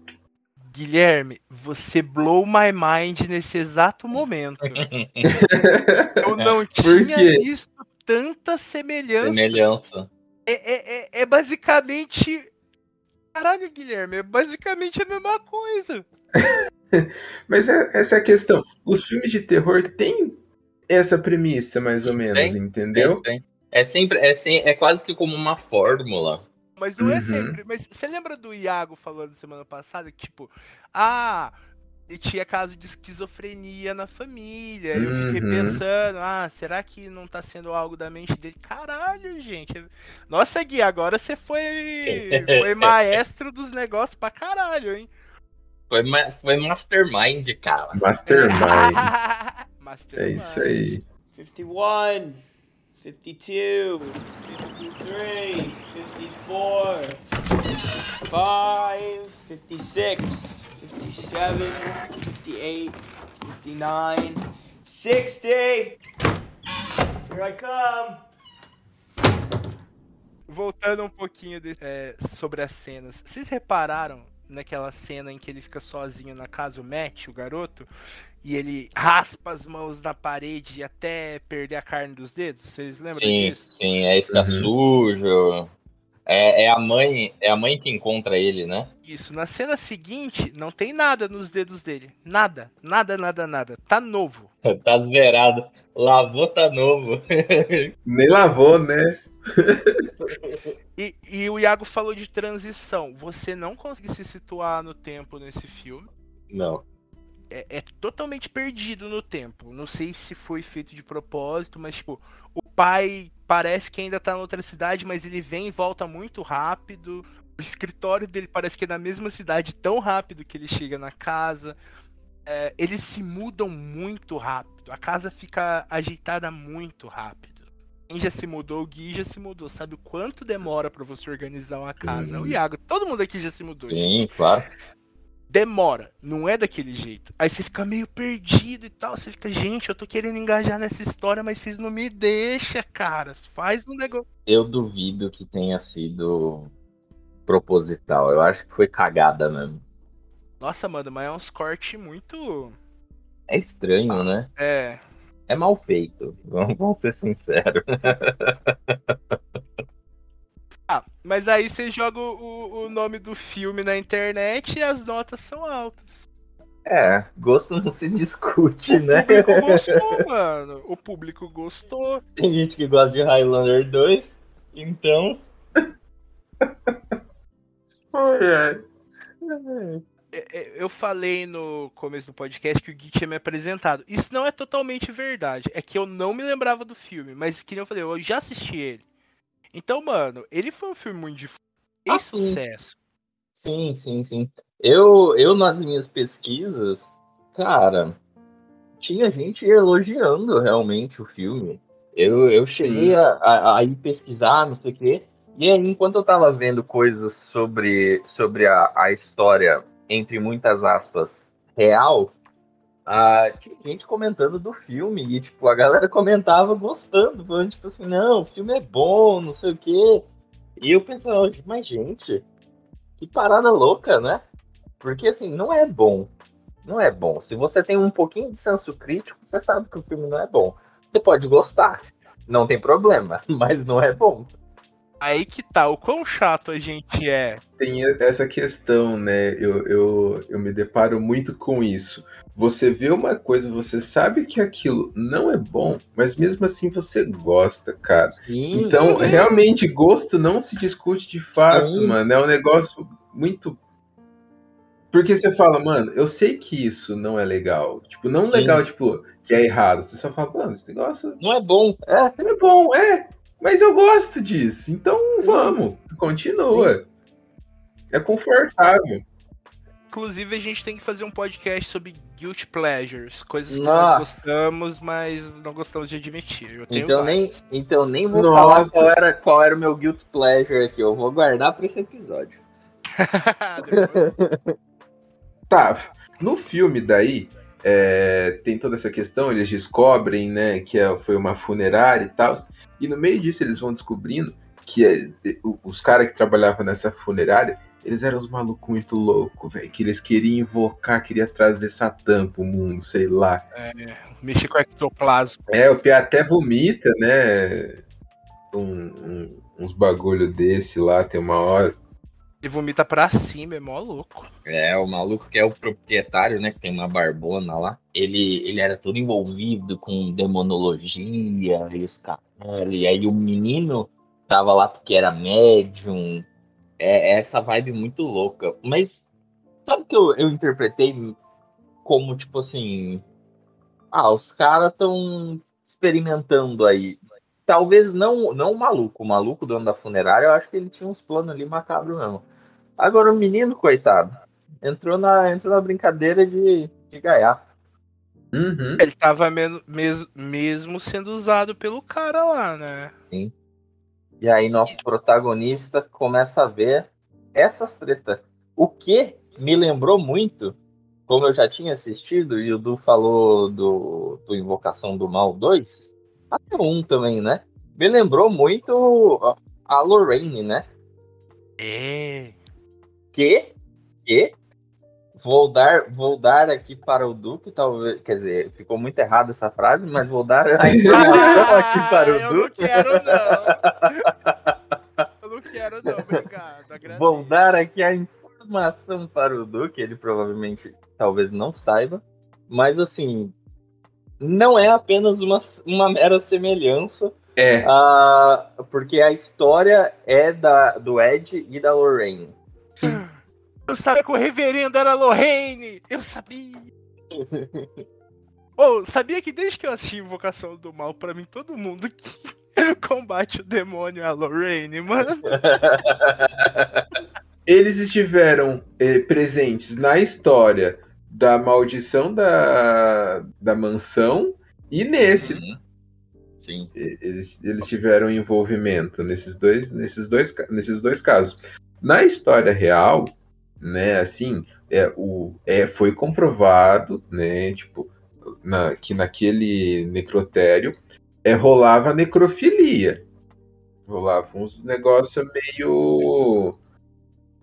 Guilherme, você blow my mind nesse exato momento. [laughs] Eu não Por tinha visto tanta semelhança. Semelhança. É, é, é- é basicamente. Caralho, Guilherme, é basicamente a mesma coisa. [laughs] Mas é- essa é a questão. Os filmes de terror têm essa premissa, mais ou menos, Tem, entendeu? Tem, tem. É sempre, é, sem, é quase que como uma fórmula. Mas não é Uhum. sempre. Mas você lembra do Iago falando semana passada que, tipo, ah, ele tinha caso de esquizofrenia na família. Eu fiquei Uhum. pensando, ah, será que não tá sendo algo da mente dele? Caralho, gente. Nossa, Gui, agora você foi, foi maestro dos negócios pra caralho, hein? Foi, ma- foi mastermind, cara. Mastermind. Mastermind. [laughs] é isso aí. 51, 52, 53, 54, 5, 56, 57, 58, 59, 60. Here I come. Voltando um pouquinho de- é, sobre as cenas. Vocês repararam naquela cena em que ele fica sozinho na casa, o Matt, o garoto, e ele raspa as mãos na parede até perder a carne dos dedos? Vocês lembram Sim, disso? sim, aí fica Uhum. sujo. É, é a mãe, é a mãe que encontra ele, né? Isso. Na cena seguinte, não tem nada nos dedos dele. Nada. Nada, nada, nada. Tá novo. [laughs] Tá zerado. Lavou, tá novo. [laughs] Nem lavou, né? E, e o Iago falou de transição. Você não consegue se situar no tempo nesse filme. Não. é, é totalmente perdido no tempo. Não sei se foi feito de propósito, mas tipo, o pai parece que ainda tá na outra cidade, mas ele vem e volta muito rápido. O escritório dele parece que é na mesma cidade tão rápido que ele chega na casa. É, eles se mudam muito rápido. A casa fica ajeitada muito rápido. Quem já se mudou, o Gui já se mudou. Sabe o quanto demora pra você organizar uma casa? O Iago, todo mundo aqui já se mudou. gente Sim, claro. Demora, não é daquele jeito. Aí você fica meio perdido e tal, você fica, gente, eu tô querendo engajar nessa história, mas vocês não me deixam, cara. Faz um negócio. Eu duvido que tenha sido proposital. Eu acho que foi cagada mesmo. Nossa, mano, mas é uns cortes muito. É estranho, né? É. É mal feito. Vamos, [laughs] vamos ser sinceros. [laughs] Ah, mas aí você joga o, o nome do filme na internet e as notas são altas. É, gosto não se discute, O né? público [laughs] gostou, mano. O público gostou. Tem gente que gosta de Highlander 2, então. É, é, Eu falei no começo do podcast que o Gui tinha me apresentado. Isso não é totalmente verdade. É que eu não me lembrava do filme, mas que nem eu falei, eu já assisti ele. Então, mano, ele foi um filme muito difícil. Ah, E sucesso. Sim, sim, sim. Eu, eu nas minhas pesquisas, cara, tinha gente elogiando realmente o filme. Eu, eu cheguei a, a, a ir pesquisar, não sei o quê. E aí, enquanto eu tava vendo coisas sobre, sobre a, a história, entre muitas aspas, real, ah, tinha gente comentando do filme. E, tipo, a galera [laughs] comentava gostando, falando, tipo assim, não, o filme é bom, não sei o quê. E eu pensava, mas gente, que parada louca, né? Porque assim, não é bom. Não é bom. Se você tem um pouquinho de senso crítico, você sabe que o filme não é bom. Você pode gostar, não tem problema, [laughs] mas não é bom. Aí que tá, o quão chato a gente é. Tem essa questão, né? Eu, eu, eu me deparo muito com isso. Você vê uma coisa, você sabe que aquilo não é bom, mas mesmo assim você gosta, cara. Sim, Então, realmente, gosto não se discute de fato, Sim. mano. É um negócio muito. Porque você fala, mano, eu sei que isso não é legal. Tipo, não Sim. legal, tipo, que é errado. Você só fala, mano, esse negócio não é bom. É, é bom, é. Mas eu gosto disso. Então vamos, continua. É confortável. Inclusive, a gente tem que fazer um podcast sobre guilt pleasures, coisas que Nossa. nós gostamos, mas não gostamos de admitir. Eu tenho então nem, então nem vou Nossa. falar qual era, qual era o meu guilt pleasure aqui. Eu vou guardar pra esse episódio. [laughs] Tá, no filme daí, é, tem toda essa questão, eles descobrem, né, que é- foi uma funerária e tal, e no meio disso eles vão descobrindo que é- o- os caras que trabalhavam nessa funerária, eles eram uns malucos muito loucos, velho, que eles queriam invocar, queriam trazer Satã pro mundo, sei lá. Mexer com ectoplasma. É, o Pia até vomita, né, um- um- uns bagulho desse lá, tem uma hora. Ele vomita pra cima, é mó louco. É, o maluco que é o proprietário, né? Que tem uma barbona lá. Ele, ele era todo envolvido com demonologia e os caras. E aí o menino tava lá porque era médium. É, é essa vibe muito louca. Mas sabe o que eu, eu interpretei como, tipo assim. Ah, os caras estão experimentando aí. Talvez não, não o maluco. O maluco, dono da funerária, eu acho que ele tinha uns planos ali macabros mesmo. Agora o menino, coitado, entrou na, entrou na brincadeira de, de gaiato. Uhum. Ele tava men- mes- mesmo sendo usado pelo cara lá, né? E aí nosso protagonista começa a ver essas tretas. O que me lembrou muito, como eu já tinha assistido, e o Du falou do, do Invocação do Mal 2, até um também, né? Me lembrou muito a- Lorraine, né? É. que, que vou dar, vou dar aqui para o Duque, talvez, quer dizer, ficou muito errada essa frase, mas vou dar a informação aqui para o eu não Duque. quero, não. Eu não quero, não. Obrigado. agradeço. Vou dar aqui a informação para o Duque, ele provavelmente talvez não saiba, mas assim, não é apenas uma, uma mera semelhança, É, ah, porque a história é da, do Ed e da Lorraine. sim. Eu sabia que o reverendo era Lorraine! Eu sabia! Ô, sabia que desde que eu assisti Invocação do Mal, pra mim, todo mundo que [laughs] combate o demônio é a Lorraine, mano. [laughs] eles estiveram eh, presentes na história da maldição da, da mansão e nesse. Uhum. Sim. Eles, eles tiveram envolvimento nesses dois, nesses, dois, nesses dois casos. Na história real, né, assim, é, o, é, foi comprovado, né, tipo, na, que naquele necrotério é, rolava necrofilia. Rolava uns negócios meio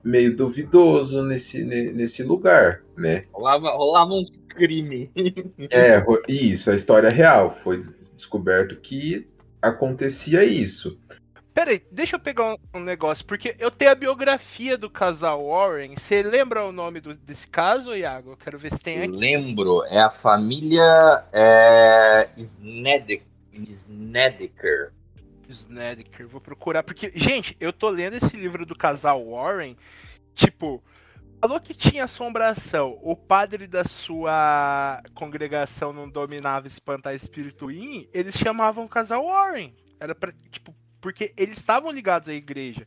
meio duvidoso nesse, ne- nesse lugar, né? Rolava, rolava uns crime. [laughs] É, isso, a história real. Foi descoberto que acontecia isso. Pera aí, deixa eu pegar um, um negócio, porque eu tenho a biografia do casal Warren. Você lembra o nome do- desse caso, Iago? Eu quero ver se tem aqui. Lembro, é a família é, Snede- Snedeker. Snedeker, vou procurar, porque, gente, eu tô lendo esse livro do casal Warren, tipo, falou que tinha assombração, o padre da sua congregação não dominava espantar espírito ruim, eles chamavam o casal Warren, era pra, tipo, porque eles estavam ligados à igreja.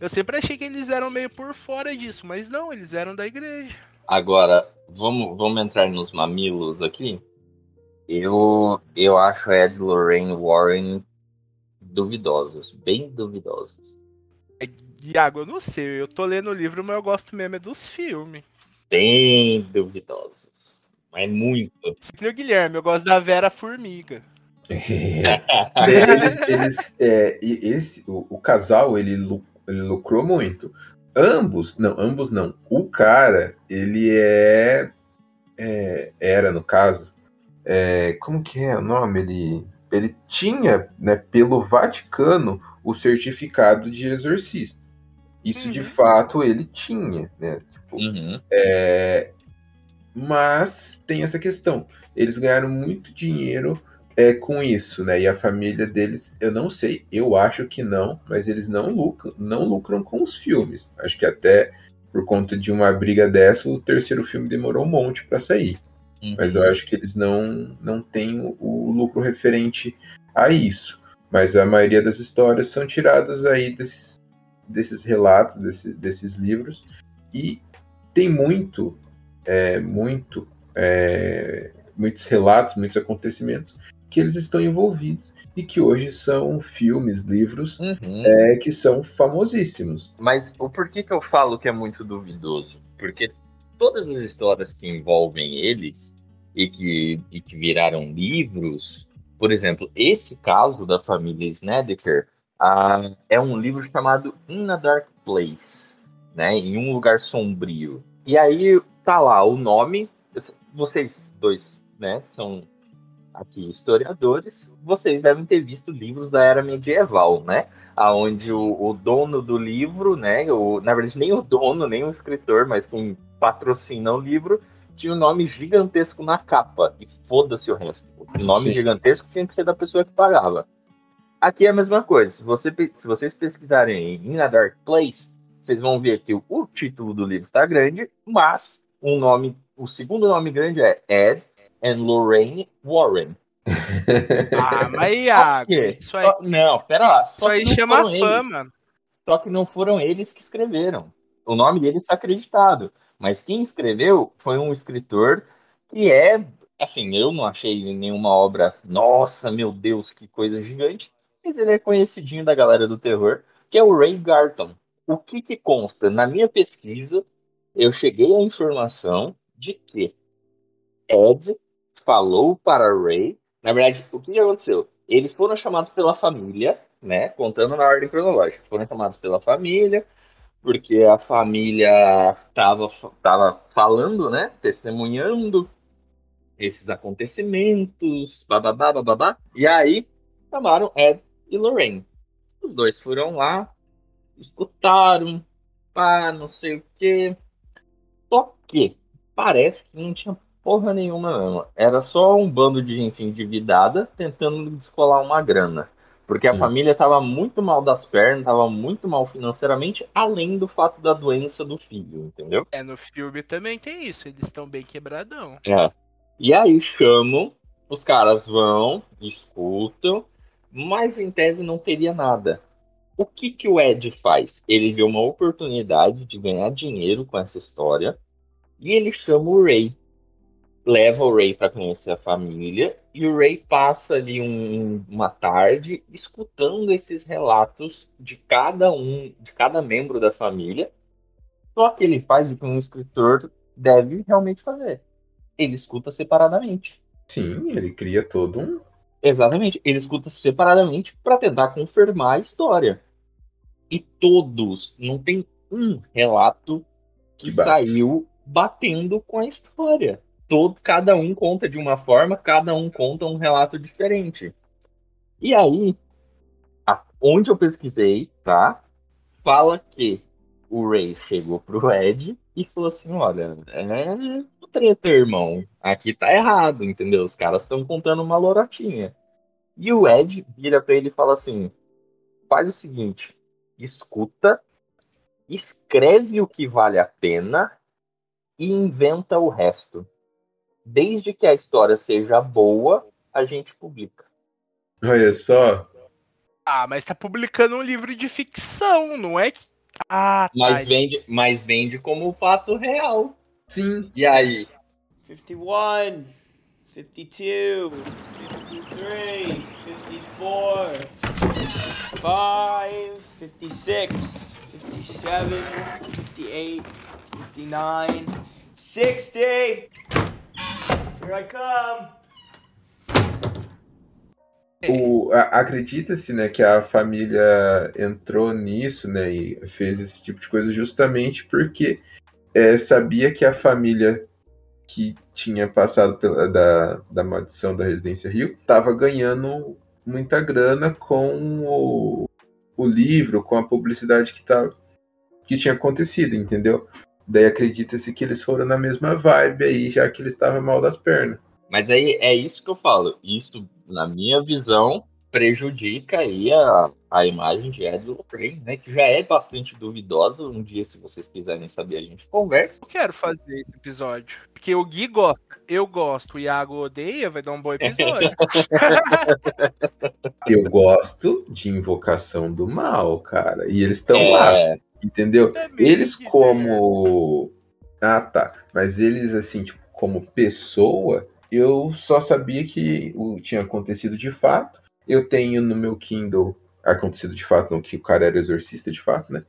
Eu sempre achei que eles eram meio por fora disso, mas não, eles eram da igreja. Agora, vamos, vamos entrar nos mamilos aqui. Eu, eu acho Ed Lorraine Warren duvidosos, bem duvidosos. Iago, eu não sei, eu tô lendo o livro, mas eu gosto mesmo é dos filmes. Bem duvidosos. Mas muito. O Guilherme, eu gosto da Vera Formiga. Eles, eles, é, esse, o, o casal, ele, ele lucrou muito. Ambos, não, ambos não. O cara, ele é, é- era no caso, é, como que é o nome? Ele ele tinha, né, pelo Vaticano, o certificado de exorcista. Isso de Uhum. fato ele tinha, né? Tipo, Uhum. é, mas tem essa questão. Eles ganharam muito dinheiro é, com isso, né? E a família deles, eu não sei, eu acho que não, mas eles não lucram, não lucram com os filmes. Acho que até por conta de uma briga dessa, o terceiro filme demorou um monte para sair. Uhum. Mas eu acho que eles não, não têm o, o lucro referente a isso. Mas a maioria das histórias são tiradas aí desses, desses relatos, desse- desses livros. E tem muito, é, muito, é, muitos relatos, muitos acontecimentos que eles estão envolvidos e que hoje são filmes, livros Uhum. é, que são famosíssimos. Mas o porquê que eu falo que é muito duvidoso? Porque todas as histórias que envolvem eles e que, e que viraram livros, por exemplo, esse caso da família Snedeker ah, é um livro chamado In a Dark Place, né? Em um lugar sombrio. E aí tá lá o nome. Vocês dois, né? São aqui historiadores. Vocês devem ter visto livros da era medieval, né? aonde o, o dono do livro, né, o, na verdade nem o dono, nem o escritor, mas quem patrocina o livro, tinha um nome gigantesco na capa, e foda-se o resto. O nome Sim. gigantesco tinha que ser da pessoa que pagava. Aqui é a mesma coisa, se, você, se vocês pesquisarem em In a Dark Place, vocês vão ver que o, o título do livro tá grande, mas o nome, o segundo nome grande é Ed and Lorraine Warren. [laughs] Ah, mas Iago, isso aí, Só- não, pera lá. isso aí chama foram eles. fama. Só que não foram eles que escreveram. O nome deles está acreditado. Mas quem escreveu foi um escritor que é. Assim, eu não achei nenhuma obra. Nossa, meu Deus, que coisa gigante. Mas ele é conhecidinho da galera do terror, que é o Ray Garton. O que, que consta? Na minha pesquisa, eu cheguei à informação de que Ed falou para Ray. Na verdade, o que aconteceu? Eles foram chamados pela família, né? Contando na ordem cronológica. Foram chamados pela família, porque a família tava, tava falando, né? Testemunhando esses acontecimentos, bababá, bababá. E aí, chamaram Ed e Lorraine. Os dois foram lá, escutaram, pá, não sei o quê. Só que parece que não tinha porra nenhuma mesmo. Era só um bando de gente endividada tentando descolar uma grana. Porque a Sim. família estava muito mal das pernas, estava muito mal financeiramente, além do fato da doença do filho, entendeu? É, no filme também tem isso, eles estão bem quebradão. É. E aí chamam, os caras vão, escutam, mas em tese não teria nada. O que que o Ed faz? Ele vê uma oportunidade de ganhar dinheiro com essa história e ele chama o Ray. Leva o Ray para conhecer a família e o Ray passa ali um- uma tarde escutando esses relatos de cada um, de cada membro da família. Só que ele faz o que um escritor deve realmente fazer ele escuta separadamente. Sim, ele cria todo um. Exatamente, ele escuta separadamente para tentar confirmar a história. E todos, não tem um relato que Que saiu batendo com a história. Todo, cada um conta de uma forma, cada um conta um relato diferente. E aí, a- onde eu pesquisei, tá? Fala que o Ray chegou pro Ed e falou assim: olha, é treta, irmão. Aqui tá errado, entendeu? Os caras estão contando uma lorotinha. E o Ed vira pra ele e fala assim: faz o seguinte, escuta, escreve o que vale a pena e inventa o resto. Desde que a história seja boa, a gente publica. Olha só. Ah, mas tá publicando um livro de ficção, não é? Ah, tá. Mas vende, mas vende como fato real. Sim. E aí? 51, 52, 53, 54, 5, 56, 57, 58, 59, 60. Here I come. Acredita-se né, que a família entrou nisso né, e fez esse tipo de coisa justamente porque é, sabia que a família que tinha passado pela, da, da maldição da Residência Rio, tava ganhando muita grana com o, o livro, com a publicidade que, tá, que tinha acontecido, entendeu? Daí acredita-se que eles foram na mesma vibe aí, já que eles estavam mal das pernas. Mas aí é isso que eu falo. Isso, na minha visão, prejudica aí a, a imagem de Ed Lorraine, né? Que já é bastante duvidosa. Um dia, se vocês quiserem saber, a gente conversa. Eu quero fazer esse episódio. Porque o Gui gosta, eu gosto, o Iago odeia, vai dar um bom episódio. [laughs] Eu gosto de Invocação do Mal, cara. E eles estão É, lá, entendeu? Eles como. Ah, tá. Mas eles, assim, tipo, como pessoa, eu só sabia que o tinha acontecido de fato. Eu tenho no meu Kindle acontecido de fato, não que o cara era exorcista de fato, né?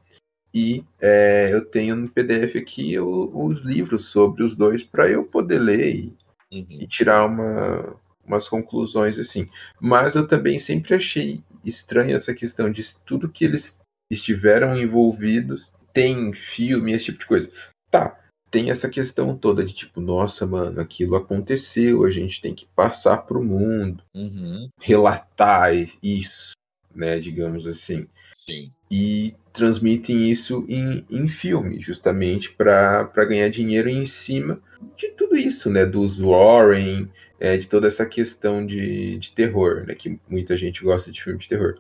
E é, eu tenho no PDF aqui o- os livros sobre os dois para eu poder ler e, uhum. e tirar uma, umas conclusões assim. Mas eu também sempre achei estranho essa questão de tudo que eles estiveram envolvidos tem filme, esse tipo de coisa. Tá, tem essa questão toda de tipo, nossa, mano, aquilo aconteceu, a gente tem que passar pro mundo, Uhum. relatar isso, né, digamos assim Sim. e transmitem isso em, em filme, justamente para ganhar dinheiro em cima de tudo isso, né? Dos Warren, é, de toda essa questão de, de terror, né? Que muita gente gosta de filme de terror.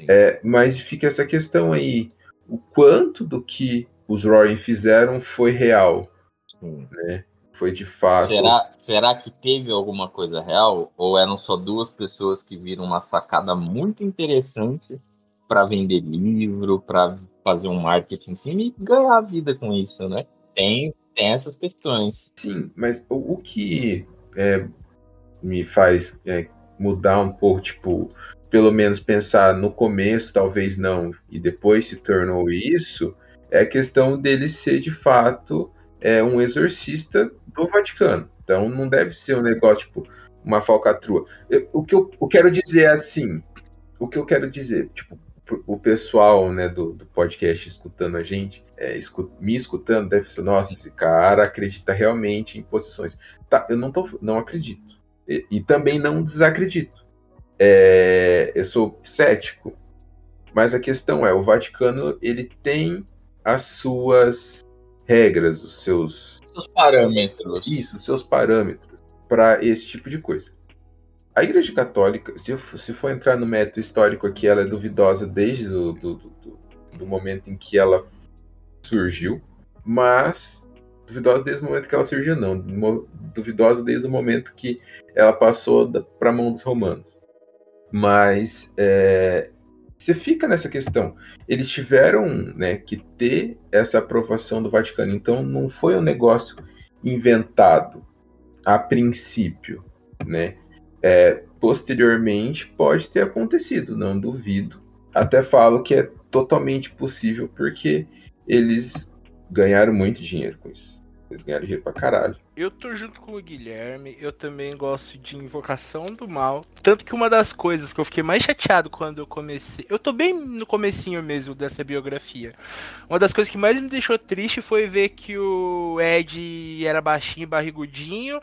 É, mas fica essa questão aí, o quanto do que os Warren fizeram foi real, sim. foi de fato. Será, será que teve alguma coisa real? Ou eram só duas pessoas que viram uma sacada muito interessante para vender livro, para fazer um marketing em cima e ganhar a vida com isso, né? Tem, tem essas questões. Sim, mas o, o que é, me faz é, mudar um pouco, tipo, pelo menos pensar no começo, talvez não, e depois se tornou isso, é a questão dele ser de fato é, um exorcista do Vaticano. Então não deve ser um negócio, tipo, uma falcatrua. Eu- o que eu, eu quero dizer é assim, o que eu quero dizer, tipo, o pessoal né, do, do podcast escutando a gente, é, escu- me escutando, deve ser, nossa, esse cara acredita realmente em possessões. Tá, eu não, tô, não acredito. E, e também não desacredito. É, eu sou cético. Mas a questão é, o Vaticano ele tem as suas regras, os seus Seus parâmetros. isso, seus parâmetros para esse tipo de coisa. A Igreja Católica, se, for- se for entrar no método histórico aqui, ela é duvidosa desde o do, do, do- do momento em que ela surgiu, mas duvidosa desde o momento que ela surgiu, não. Duvidosa desde o momento que ela passou para a mão dos romanos. Mas é, você fica nessa questão. Eles tiveram né, que ter essa aprovação do Vaticano, então não foi um negócio inventado a princípio, né? É, posteriormente pode ter acontecido, não duvido. Até falo que é totalmente possível porque eles ganharam muito dinheiro com isso. Eles ganharam dinheiro pra caralho. Eu tô junto com o Guilherme, eu também gosto de Invocação do Mal. Tanto que uma das coisas que eu fiquei mais chateado quando eu comecei. Eu tô bem no comecinho mesmo dessa biografia. Uma das coisas que mais me deixou triste foi ver que o Ed era baixinho e barrigudinho.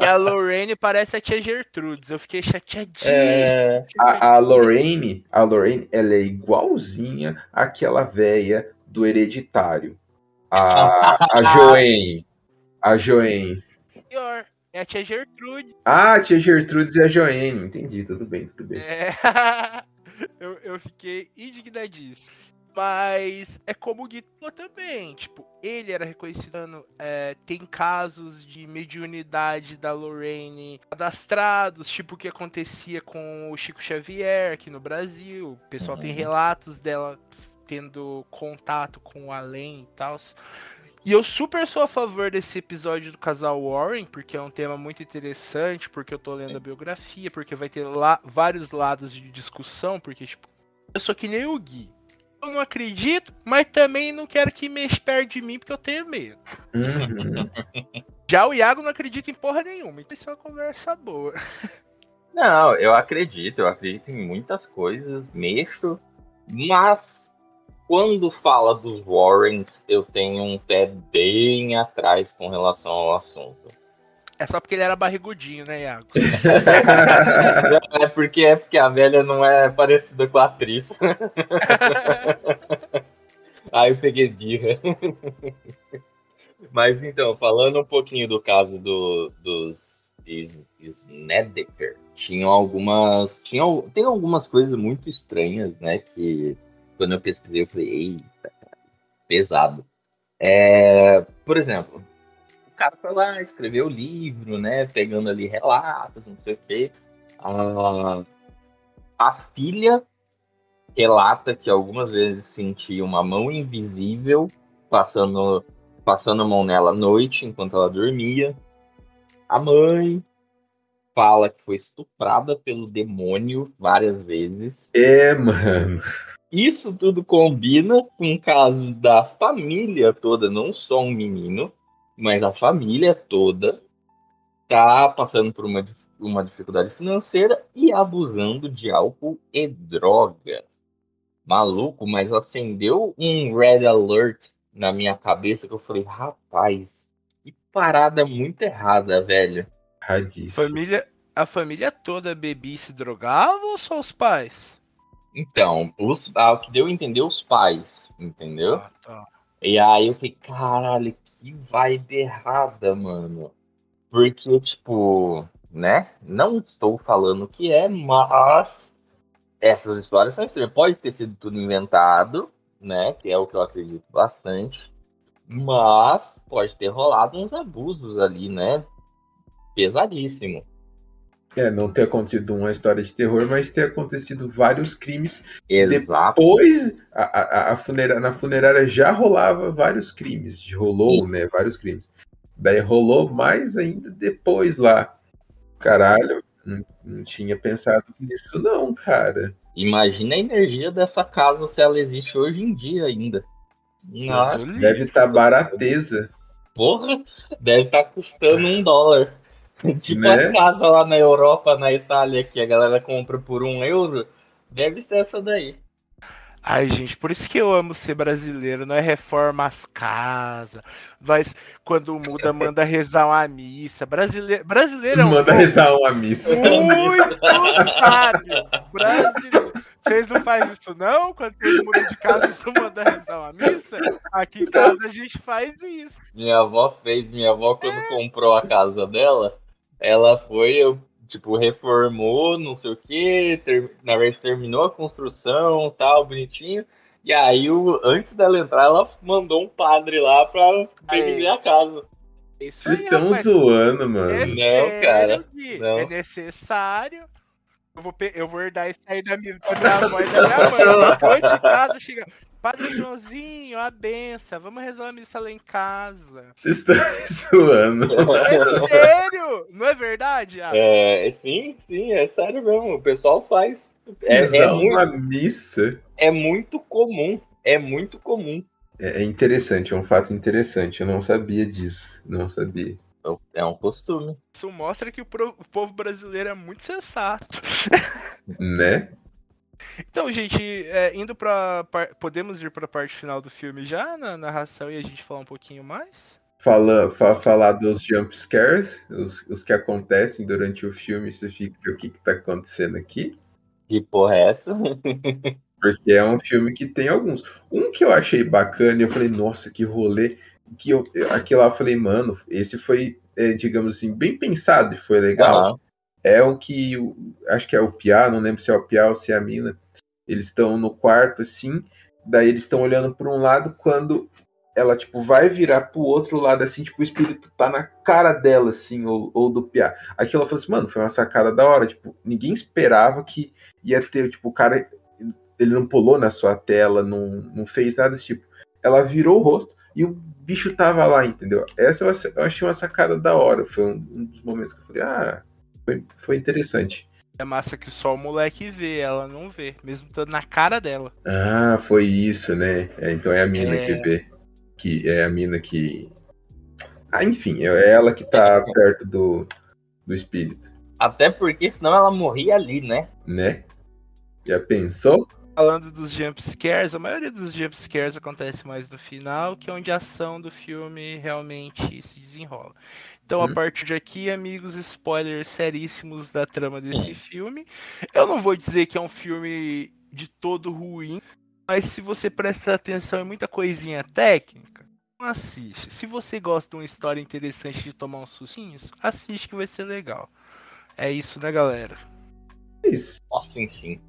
e a Lorraine parece a tia Gertrudes. Eu fiquei chateadíssimo. É, A, a Lorraine, a Lorraine, ela é igualzinha àquela véia do hereditário. A, a [laughs] Joanne. A Joanne. Pior. É a tia Gertrudes. Ah, a tia Gertrudes e a Joanne. Entendi, tudo bem, tudo bem. É. [laughs] eu, eu fiquei indignadíssimo. Mas é como o Gui falou também. Tipo, ele era reconhecido. é, tem casos de mediunidade da Lorraine cadastrados, tipo o que acontecia com o Chico Xavier aqui no Brasil. O pessoal tem Uhum. relatos dela tendo contato com o além e tal. E eu super sou a favor desse episódio do casal Warren, porque é um tema muito interessante, porque eu tô lendo a biografia, porque vai ter lá vários lados de discussão, porque, tipo, eu sou que nem o Gui. Eu não acredito, mas também não quero que mexa perto de mim, porque eu tenho medo. Uhum. [laughs] [laughs] Já o Iago não acredita em porra nenhuma, então isso é uma conversa boa. Não, eu acredito, eu acredito em muitas coisas, mexo, mas quando fala dos Warrens, eu tenho um pé bem atrás com relação ao assunto. É só porque ele era barrigudinho, né, Iago? [laughs] é porque é porque a velha não é parecida com a atriz. [laughs] Aí eu peguei birra. Mas então, falando um pouquinho do caso do, dos Snedeker, tinham algumas. Tinham, tem algumas coisas muito estranhas, né? Que quando eu pesquisei, eu falei, eita, pesado. É, por exemplo, o cara foi lá, escreveu o livro, né? Pegando ali relatos, não sei o quê. A, a filha relata que algumas vezes sentia uma mão invisível passando, passando a mão nela à noite enquanto ela dormia. A mãe fala que foi estuprada pelo demônio várias vezes. É, mano. Isso tudo combina com o caso da família toda, não só um menino, mas a família toda tá passando por uma, uma dificuldade financeira e abusando de álcool e droga maluco, mas acendeu um red alert na minha cabeça que eu falei, rapaz, que parada muito errada, velho. Radíssimo. Família, a família toda bebia e se drogava ou só os pais? Então, os, ah, o que deu a entender os pais, entendeu? Ah, tá. E aí eu falei, caralho, que vibe errada, mano. Porque, tipo, né? Não estou falando que é, mas essas histórias são estranhas. Pode ter sido tudo inventado, né? Que é o que eu acredito bastante. Mas pode ter rolado uns abusos ali, né? Pesadíssimo. É, não ter acontecido uma história de terror, mas ter acontecido vários crimes. Exato. Depois, a, a, a na funerária já rolava vários crimes. Rolou, Sim. né? Vários crimes. Daí rolou mais ainda depois lá. Caralho, não, não tinha pensado nisso, não, cara. Imagina a energia dessa casa se ela existe hoje em dia ainda. Nossa, deve estar tá barateza. Porra, deve estar tá custando um dólar. Tipo né? as casas lá na Europa, na Itália, que a galera compra por um euro. Deve ser essa daí. Ai, gente, por isso que eu amo ser brasileiro. Não é reforma as casas. Mas quando muda, manda rezar uma missa. Brasileiro, brasileiro é um Manda rezar uma missa. Muito sábio. Brasileiro. Vocês não fazem isso, não? Quando vocês mudam de casa, vocês não mandam rezar uma missa? Aqui em casa a gente faz isso. Minha avó fez. Minha avó, quando é. comprou a casa dela, ela foi. Eu tipo, reformou, não sei o que, ter, na verdade terminou a construção, tal, bonitinho. E aí, o, antes dela entrar, ela mandou um padre lá pra benzer a casa. Vocês estão zoando, mano. É não, cara. Não. É necessário. Eu vou, eu vou herdar isso aí da minha, da minha avó e da minha mãe. Depois de casa, chega. Padre Joãozinho, a benção, vamos rezar uma missa lá em casa. Vocês estão [laughs] zoando. É sério? Não é verdade? Ah? É, sim, sim, é sério mesmo. O pessoal faz. É, é uma muito, missa. É muito comum. É muito comum. É, é interessante, é um fato interessante. Eu não sabia disso. Não sabia. É um costume. Isso mostra que o, pro, o povo brasileiro é muito sensato. Né? Então, gente, é, indo para podemos ir para a parte final do filme já na narração e a gente falar um pouquinho mais? Fala, fa, falar dos jump scares, os, os que acontecem durante o filme, você fica o que que tá acontecendo aqui? Que porra é essa? [laughs] Porque é um filme que tem alguns. Um que eu achei bacana, eu falei, nossa, que rolê. Que eu, aqui lá eu falei, mano, esse foi, é, digamos assim, bem pensado e foi legal. Uhum é o que acho que é o Pia, não lembro se é o Pia ou se é a Mina. Eles estão no quarto assim, daí eles estão olhando para um lado quando ela tipo vai virar pro outro lado assim, tipo o espírito tá na cara dela assim ou, ou do Pia. Aquilo ela falou assim, mano, foi uma sacada da hora, tipo, ninguém esperava que ia ter, tipo, o cara ele não pulou na sua tela, não, não fez nada desse tipo. Ela virou o rosto e o bicho tava lá, entendeu? Essa eu achei uma sacada da hora, foi um, um dos momentos que eu falei, ah, foi, foi interessante. É massa que só o moleque vê, ela não vê, mesmo estando na cara dela. Ah, foi isso, né? É, então é a mina é... que vê. Que é a mina que. Ah, enfim, é ela que tá perto do, do espírito. Até porque senão ela morria ali, né? Né? Já pensou? falando dos jump scares, a maioria dos jump scares acontece mais no final, que é onde a ação do filme realmente se desenrola. Então, a Hum. partir de aqui, amigos, spoilers seríssimos da trama desse filme. Eu não vou dizer que é um filme de todo ruim, mas se você prestar atenção em muita coisinha técnica, não assiste. Se você gosta de uma história interessante de tomar uns sustinhos, assiste que vai ser legal. É isso, né, galera? É isso. Nossa, sim, sim.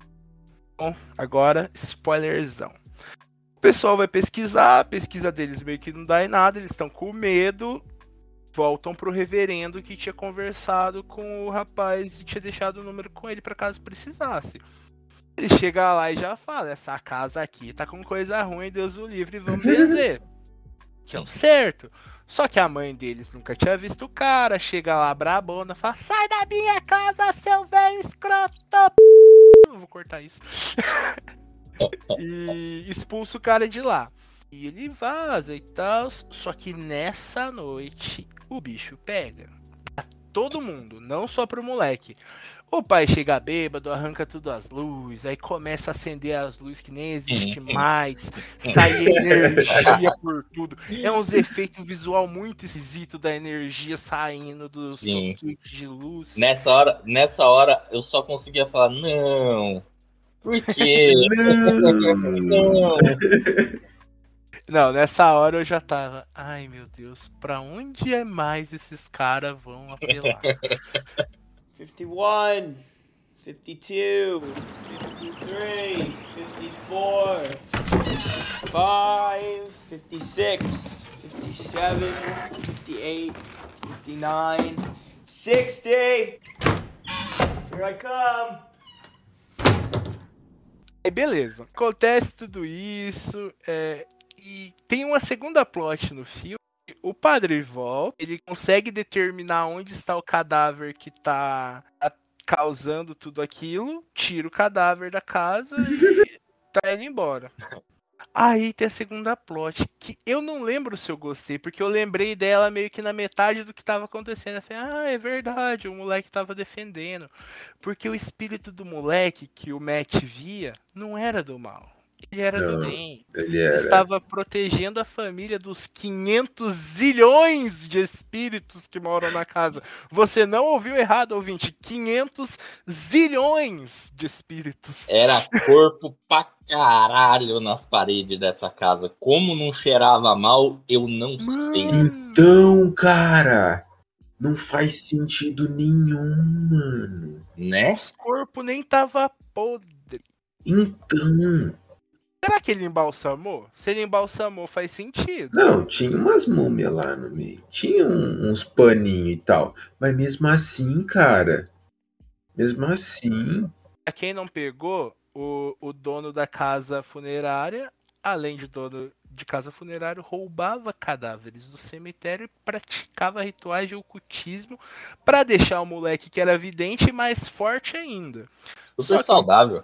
Bom, agora, spoilerzão. O pessoal vai pesquisar, a pesquisa deles meio que não dá em nada, eles estão com medo, voltam pro reverendo que tinha conversado com o rapaz e tinha deixado o número com ele para caso precisasse. Ele chega lá e já fala: essa casa aqui tá com coisa ruim, Deus o livre, vamos [laughs] benzer. que é o certo. Só que a mãe deles nunca tinha visto o cara, chega lá brabona, fala: sai da minha casa, seu velho escroto! Eu vou cortar isso. [laughs] e expulsa o cara de lá. E ele vaza e tal. Só que nessa noite o bicho pega. Pra todo mundo, não só pro moleque. O pai chega bêbado, arranca tudo as luzes, aí começa a acender as luzes que nem existe mais, sai [laughs] energia por tudo. É uns efeitos visual muito esquisito da energia saindo do Sim. de luz. Nessa hora, nessa hora, eu só conseguia falar, não. Por quê? [laughs] não. Não, nessa hora eu já tava. Ai meu Deus, pra onde é mais esses caras vão apelar? 51, 52, 53, 54, 5, 56, 57, 58, 59, 60. Here I come. Aí beleza, acontece tudo isso, é, e tem uma segunda plot no filme. O padre volta, ele consegue determinar onde está o cadáver que tá a- causando tudo aquilo, tira o cadáver da casa e [laughs] tá indo embora. Aí tem a segunda plot, que eu não lembro se eu gostei, porque eu lembrei dela meio que na metade do que tava acontecendo. Eu falei, ah, é verdade, o moleque tava defendendo. Porque o espírito do moleque que o Matt via não era do mal. Ele era do Não, bem. Ele Ele era. estava protegendo a família dos 500 zilhões de espíritos que moram na casa. Você não ouviu errado, ouvinte. 500 zilhões de espíritos. Era corpo pra caralho nas paredes dessa casa. Como não cheirava mal, eu não sei. Mano, Então, cara, não faz sentido nenhum, mano. Né? os corpos nem tava podre. Então, Será que ele embalsamou? Se ele embalsamou, faz sentido. não, tinha umas múmias lá no meio. Tinha um- uns paninhos e tal. Mas mesmo assim, cara. Mesmo assim. Pra quem não pegou, o, o dono da casa funerária, além de dono de casa funerária, roubava cadáveres do cemitério e praticava rituais de ocultismo pra deixar o moleque que era vidente mais forte ainda. Só Super que- saudável.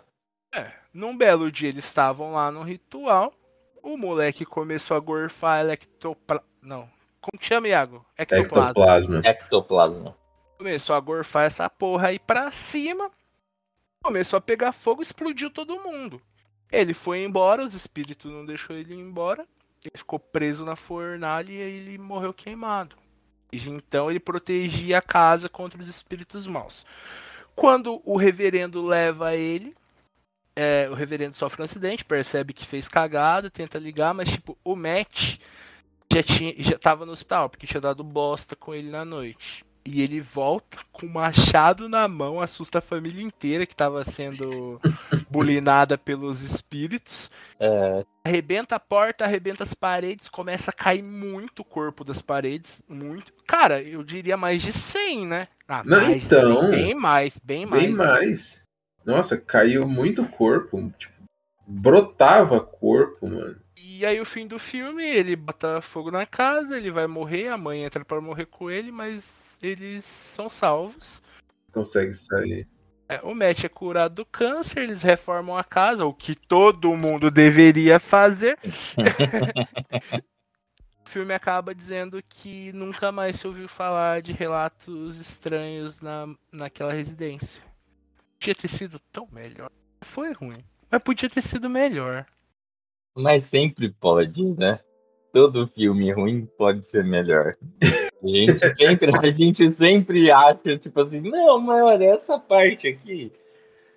Num belo dia eles estavam lá no ritual, o moleque começou a gorfar electopla... Não, como que chama, Iago? Ectoplasma. Ectoplasma. Ectoplasma. Começou a gorfar essa porra aí pra cima. Começou a pegar fogo, explodiu todo mundo. Ele foi embora, os espíritos não deixou ele ir embora. Ele ficou preso na fornalha e aí ele morreu queimado. Desde então ele protegia a casa contra os espíritos maus. Quando o reverendo leva ele, é, o reverendo sofre um acidente, percebe que fez cagada, tenta ligar, mas tipo, o Matt já, tinha, já tava no hospital, porque tinha dado bosta com ele na noite. E ele volta com um machado na mão, assusta a família inteira que tava sendo [laughs] bulinada pelos espíritos. É, Arrebenta a porta, arrebenta as paredes, começa a cair muito o corpo das paredes, muito. Cara, eu diria mais de 100, né? Ah, Não, mais, então. bem mais, bem mais. Bem mais. Nossa, caiu muito corpo. Tipo, brotava corpo, mano. E aí o fim do filme, ele bota fogo na casa, ele vai morrer, a mãe entra pra morrer com ele, mas eles são salvos. Consegue sair. É, o Matt é curado do câncer, eles reformam a casa, o que todo mundo deveria fazer. [laughs] o filme acaba dizendo que nunca mais se ouviu falar de relatos estranhos na, naquela residência. Tinha ter sido tão melhor. Foi ruim. Mas podia ter sido melhor. Mas sempre pode, né? Todo filme ruim pode ser melhor. A gente [laughs] sempre, a gente sempre acha, tipo assim, não, mas olha, essa parte aqui.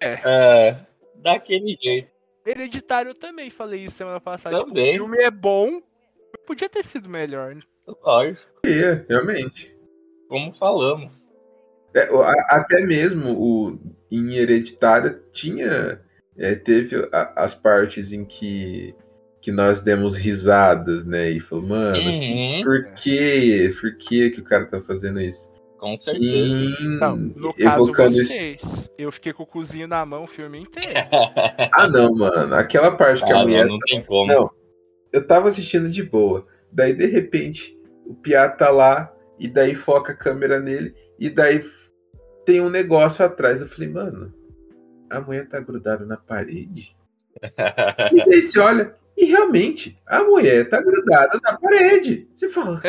É. é, daquele jeito. Hereditário eu também falei isso semana passada. Tipo, Também. o filme é bom, mas podia ter sido melhor. né? Lógico, É, realmente. como falamos. É, até mesmo o, em Hereditário tinha. é, teve a- as partes em que, que nós demos risadas, né? E falou, mano, que- Uhum, por que? Por que, que o cara tá fazendo isso? com certeza. E Não, no caso, evocando isso. vocês. Eu fiquei com o cozinho na mão o filme inteiro. [laughs] Ah, não, mano. Aquela parte que Ah, a mulher. não, não tem como. Não, eu tava assistindo de boa. Daí, de repente, o Piá tá lá, e daí foca a câmera nele, e daí tem um negócio atrás. Eu falei, mano, a mulher tá grudada na parede. E [laughs] daí você olha, e realmente, a mulher tá grudada na parede. Você fala,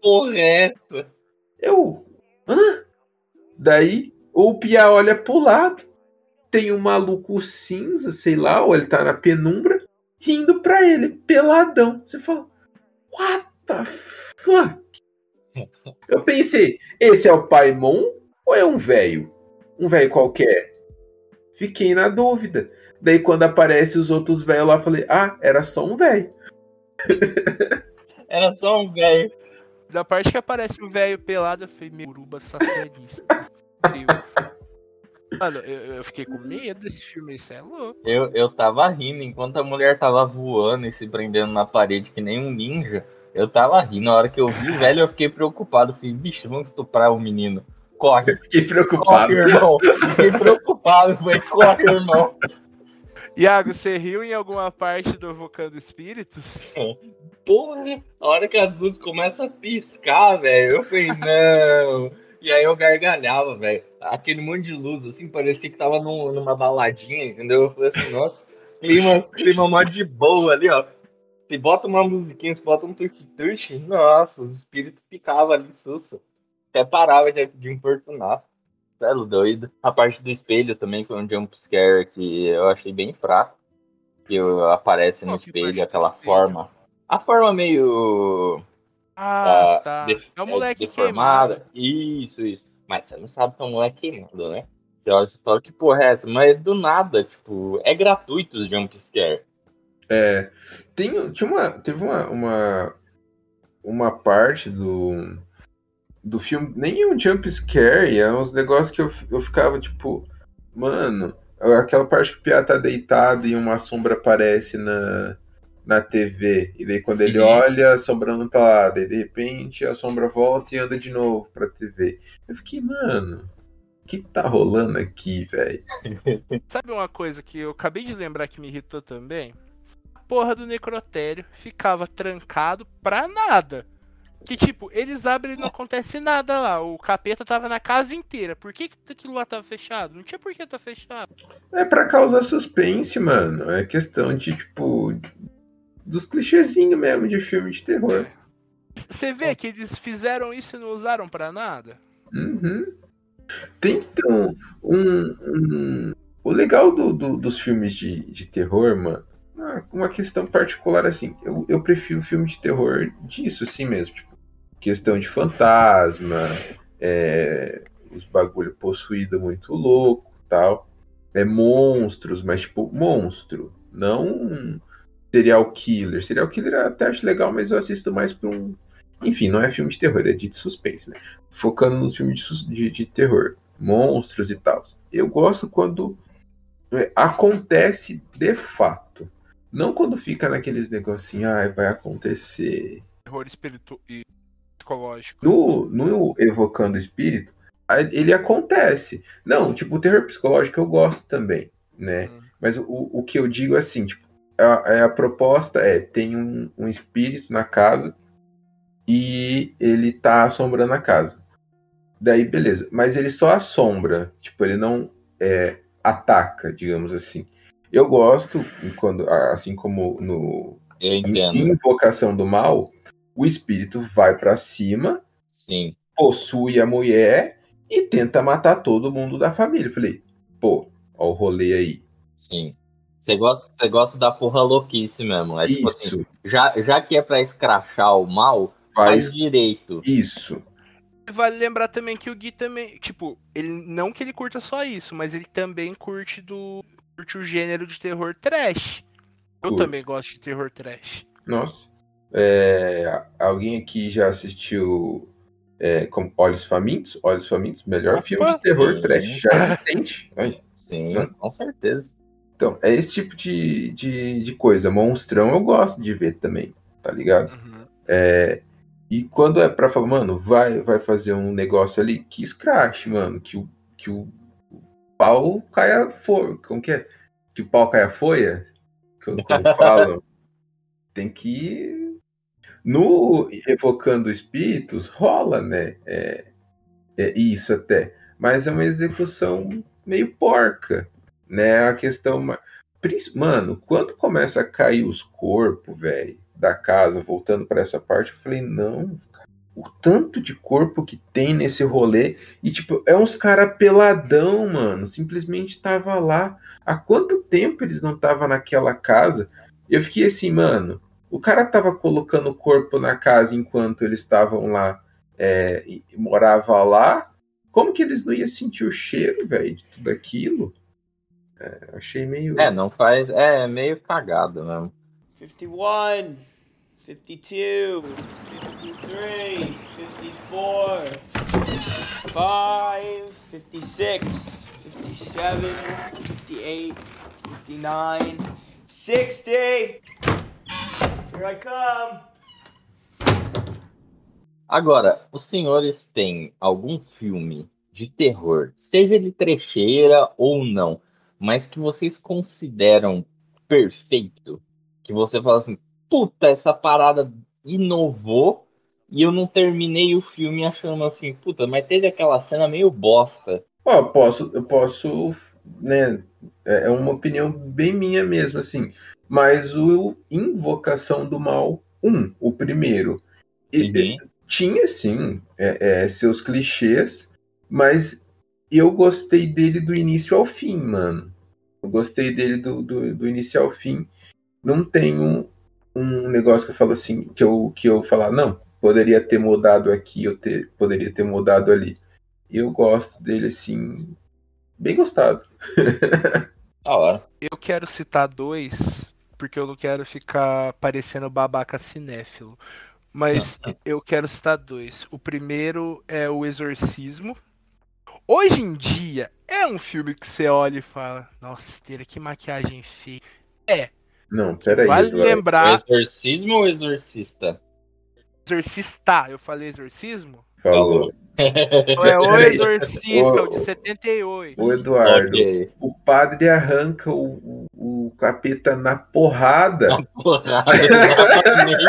Porra, é essa? eu. Hã? Daí, ou o Piá olha pro lado, tem um maluco cinza, sei lá, ou ele tá na penumbra, rindo pra ele, peladão. Você fala, what the fuck? Eu pensei, esse é o Paimon ou é um velho? Um velho qualquer? Fiquei na dúvida. Daí quando aparece os outros velhos lá, falei, ah, era só um velho. [laughs] Era só um velho. Da parte que aparece o velho pelado, eu falei, meu uruba sacerista. Mano, eu, eu fiquei com medo desse filme, isso é louco. Eu, eu tava rindo enquanto a mulher tava voando e se prendendo na parede que nem um ninja. Eu tava rindo. Na hora que eu vi o [laughs] velho, eu fiquei preocupado. Falei, bicho, vamos estuprar o menino. Corre, Fiquei preocupado. corre, irmão. Fiquei preocupado. Falei, corre, irmão. Iago, você riu em alguma parte do Evocando Espíritos? Porra, a hora que as luzes começam a piscar, velho. Eu falei, [laughs] não. E aí eu gargalhava, velho. Aquele monte de luz, assim, parecia que tava num- numa baladinha, entendeu? Eu falei assim, nossa, clima, clima mó de boa ali, ó. Se bota uma musiquinha, se bota um tuti-tuti, nossa, os espíritos picavam ali, susto. Até parava de, de importunar. Belo doido. A parte do espelho também foi um jump scare que eu achei bem fraco. Que eu- aparece no parte espelho aquela espelho? forma. A forma meio Ah, ah, tá. def- é o moleque deformada. queimado. Isso, isso. Mas você não sabe que é um moleque queimado, né? Você olha e fala, que porra é essa? Mas do nada, tipo, é gratuito os jump scare. É, tem, tinha uma, teve uma, uma, uma parte do, do filme, nem um jump scare, é uns negócios que eu, eu ficava tipo, mano, aquela parte que o Piá tá deitado e uma sombra aparece na, na TV, e daí quando ele Uhum. olha, a sombra não tá lá, daí de repente a sombra volta e anda de novo pra TV. Eu fiquei, mano, o que que tá rolando aqui, velho? [laughs] Sabe uma coisa que eu acabei de lembrar que me irritou também? Porra do necrotério ficava trancado pra nada. Que tipo, eles abrem e não acontece nada lá. O capeta tava na casa inteira. Por que, que aquilo lá tava fechado? Não tinha por que tá fechado. É pra causar suspense, mano. É questão de, tipo, dos clichêzinhos mesmo de filme de terror. Você vê que eles fizeram isso e não usaram pra nada? Uhum. Tem então um, um- O legal do- do- dos filmes de, de terror, mano, uma- uma questão particular assim. Eu, eu prefiro filme de terror disso, assim mesmo. Tipo, questão de fantasma, é, os bagulho possuído muito louco tal. É monstros, mas tipo, monstro. Não serial killer. Serial killer até acho legal, mas eu assisto mais pra um. Enfim, não é filme de terror, é de suspense, né? focando nos filmes de, de- de terror, monstros e tal. Eu gosto quando é, acontece de fato. Não quando fica naqueles negocinhos, ah, vai acontecer. Terror espiritu e psicológico. No, no Evocando Espírito, ele acontece. Não, tipo, o terror psicológico eu gosto também, né? Hum. Mas o, o que eu digo é assim, tipo, a, a proposta é, tem um, um espírito na casa e ele tá assombrando a casa. Daí, beleza. Mas ele só assombra, tipo, ele não é, ataca, digamos assim. Eu gosto, quando, assim como no Eu em entendo. Invocação do Mal, o espírito vai pra cima, Sim. possui a mulher e tenta matar todo mundo da família. Eu falei, pô, ó o rolê aí. Sim. Você gosta, você gosta da porra louquice mesmo. É tipo assim, Isso, já, já que é pra escrachar o mal, faz faz direito. isso. Vale lembrar também que o Gui também, tipo, ele não que ele curta só isso, mas ele também curte do curte o gênero de terror trash. Eu Curto. também gosto de terror trash. Nossa. É, alguém aqui já assistiu é, com Olhos Famintos? Olhos Famintos, melhor Opa! filme de terror Sim. trash já existente. Ai, Sim, com certeza. Então, é esse tipo de, de, de coisa. Monstrão eu gosto de ver também, tá ligado? Uhum. É, e quando é pra falar, mano, vai, vai fazer um negócio ali, que escrache, mano, que o, que o pau caia folha. Como que é? Que o pau caia folha? Como, como falam. Tem que. No Evocando Espíritos, rola, né? É, é isso até. Mas é uma execução meio porca, né? A questão. Mano, quando começa a cair os corpos, velho, da casa, voltando pra essa parte, eu falei, não, o tanto de corpo que tem nesse rolê, e tipo, é uns cara peladão, mano, simplesmente tava lá. Há quanto tempo eles não estavam naquela casa? Eu fiquei assim, mano, o cara tava colocando o corpo na casa enquanto eles estavam lá, é, e morava lá. Como que eles não iam sentir o cheiro, velho, de tudo aquilo? É, achei meio. É, não faz. É meio cagado mesmo. 51, 52, 53, 54, 5, 56, 57, 58, 59, 60. Here I come. Agora, os senhores têm algum filme de terror, seja ele trecheira ou não, mas que vocês consideram perfeito? Que você fala assim, puta, essa parada inovou e eu não terminei o filme achando assim, puta, mas teve aquela cena meio bosta. Ó, eu posso, eu posso, né? É é uma opinião bem minha mesmo, assim. Mas o Invocação do Mal 1, o primeiro, Uhum. tinha sim é, é, seus clichês, mas eu gostei dele do início ao fim, mano. Eu gostei dele do, do, do início ao fim. Não tem um, negócio que eu falo assim, que eu, que eu falar, não, poderia ter mudado aqui, eu ter, poderia ter mudado ali. Eu gosto dele assim, bem gostado. [laughs] Da hora. Eu quero citar dois, porque eu não quero ficar parecendo babaca cinéfilo. Mas eu quero citar dois. O primeiro é O Exorcismo. Hoje em dia, é um filme que você olha e fala: Nossa, que maquiagem feia. É, Não, peraí. vale Eduardo. Lembrar. exorcismo ou exorcista? Exorcista, eu falei exorcismo? Falou. Ou é O. Exorcista, o de 78. O Eduardo, Ok. o padre arranca o, o, o capeta na porrada. [laughs] Porrada, [laughs] exatamente.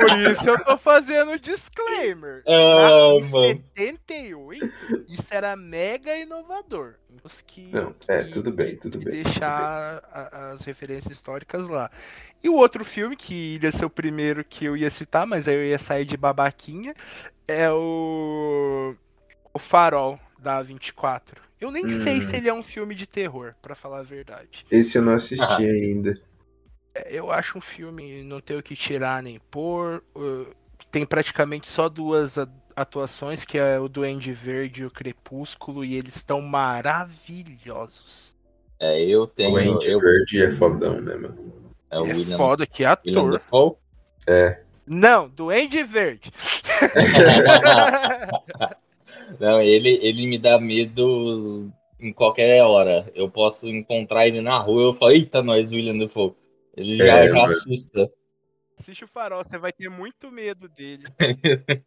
Por isso eu tô fazendo o disclaimer. Ah, em mano. 78, isso era mega inovador. Os que, Não, é, que- tudo bem, tudo que bem, Deixar a- as referências históricas lá. E o outro filme, que ia ser o primeiro que eu ia citar, mas aí eu ia sair de babaquinha, é o. O Farol, da 24. Eu nem sei Hum. se ele é um filme de terror, pra falar a verdade. Esse eu não assisti Ah. ainda. É, Eu acho um filme não tem o que tirar nem pôr. Tem praticamente só duas atuações, que é o Duende Verde e o Crepúsculo, e eles estão maravilhosos. É, eu O tenho. Andy Eu, Verde é fodão, né, mano? é o é William, foda que William ator. Dafoe. Não, Duende Verde. [laughs] Não, ele, ele me dá medo em qualquer hora. Eu posso encontrar ele na rua e eu falo, eita, nós, William Dafoe. Ele já, É, já assusta. Assiste o Farol, você vai ter muito medo dele. [laughs]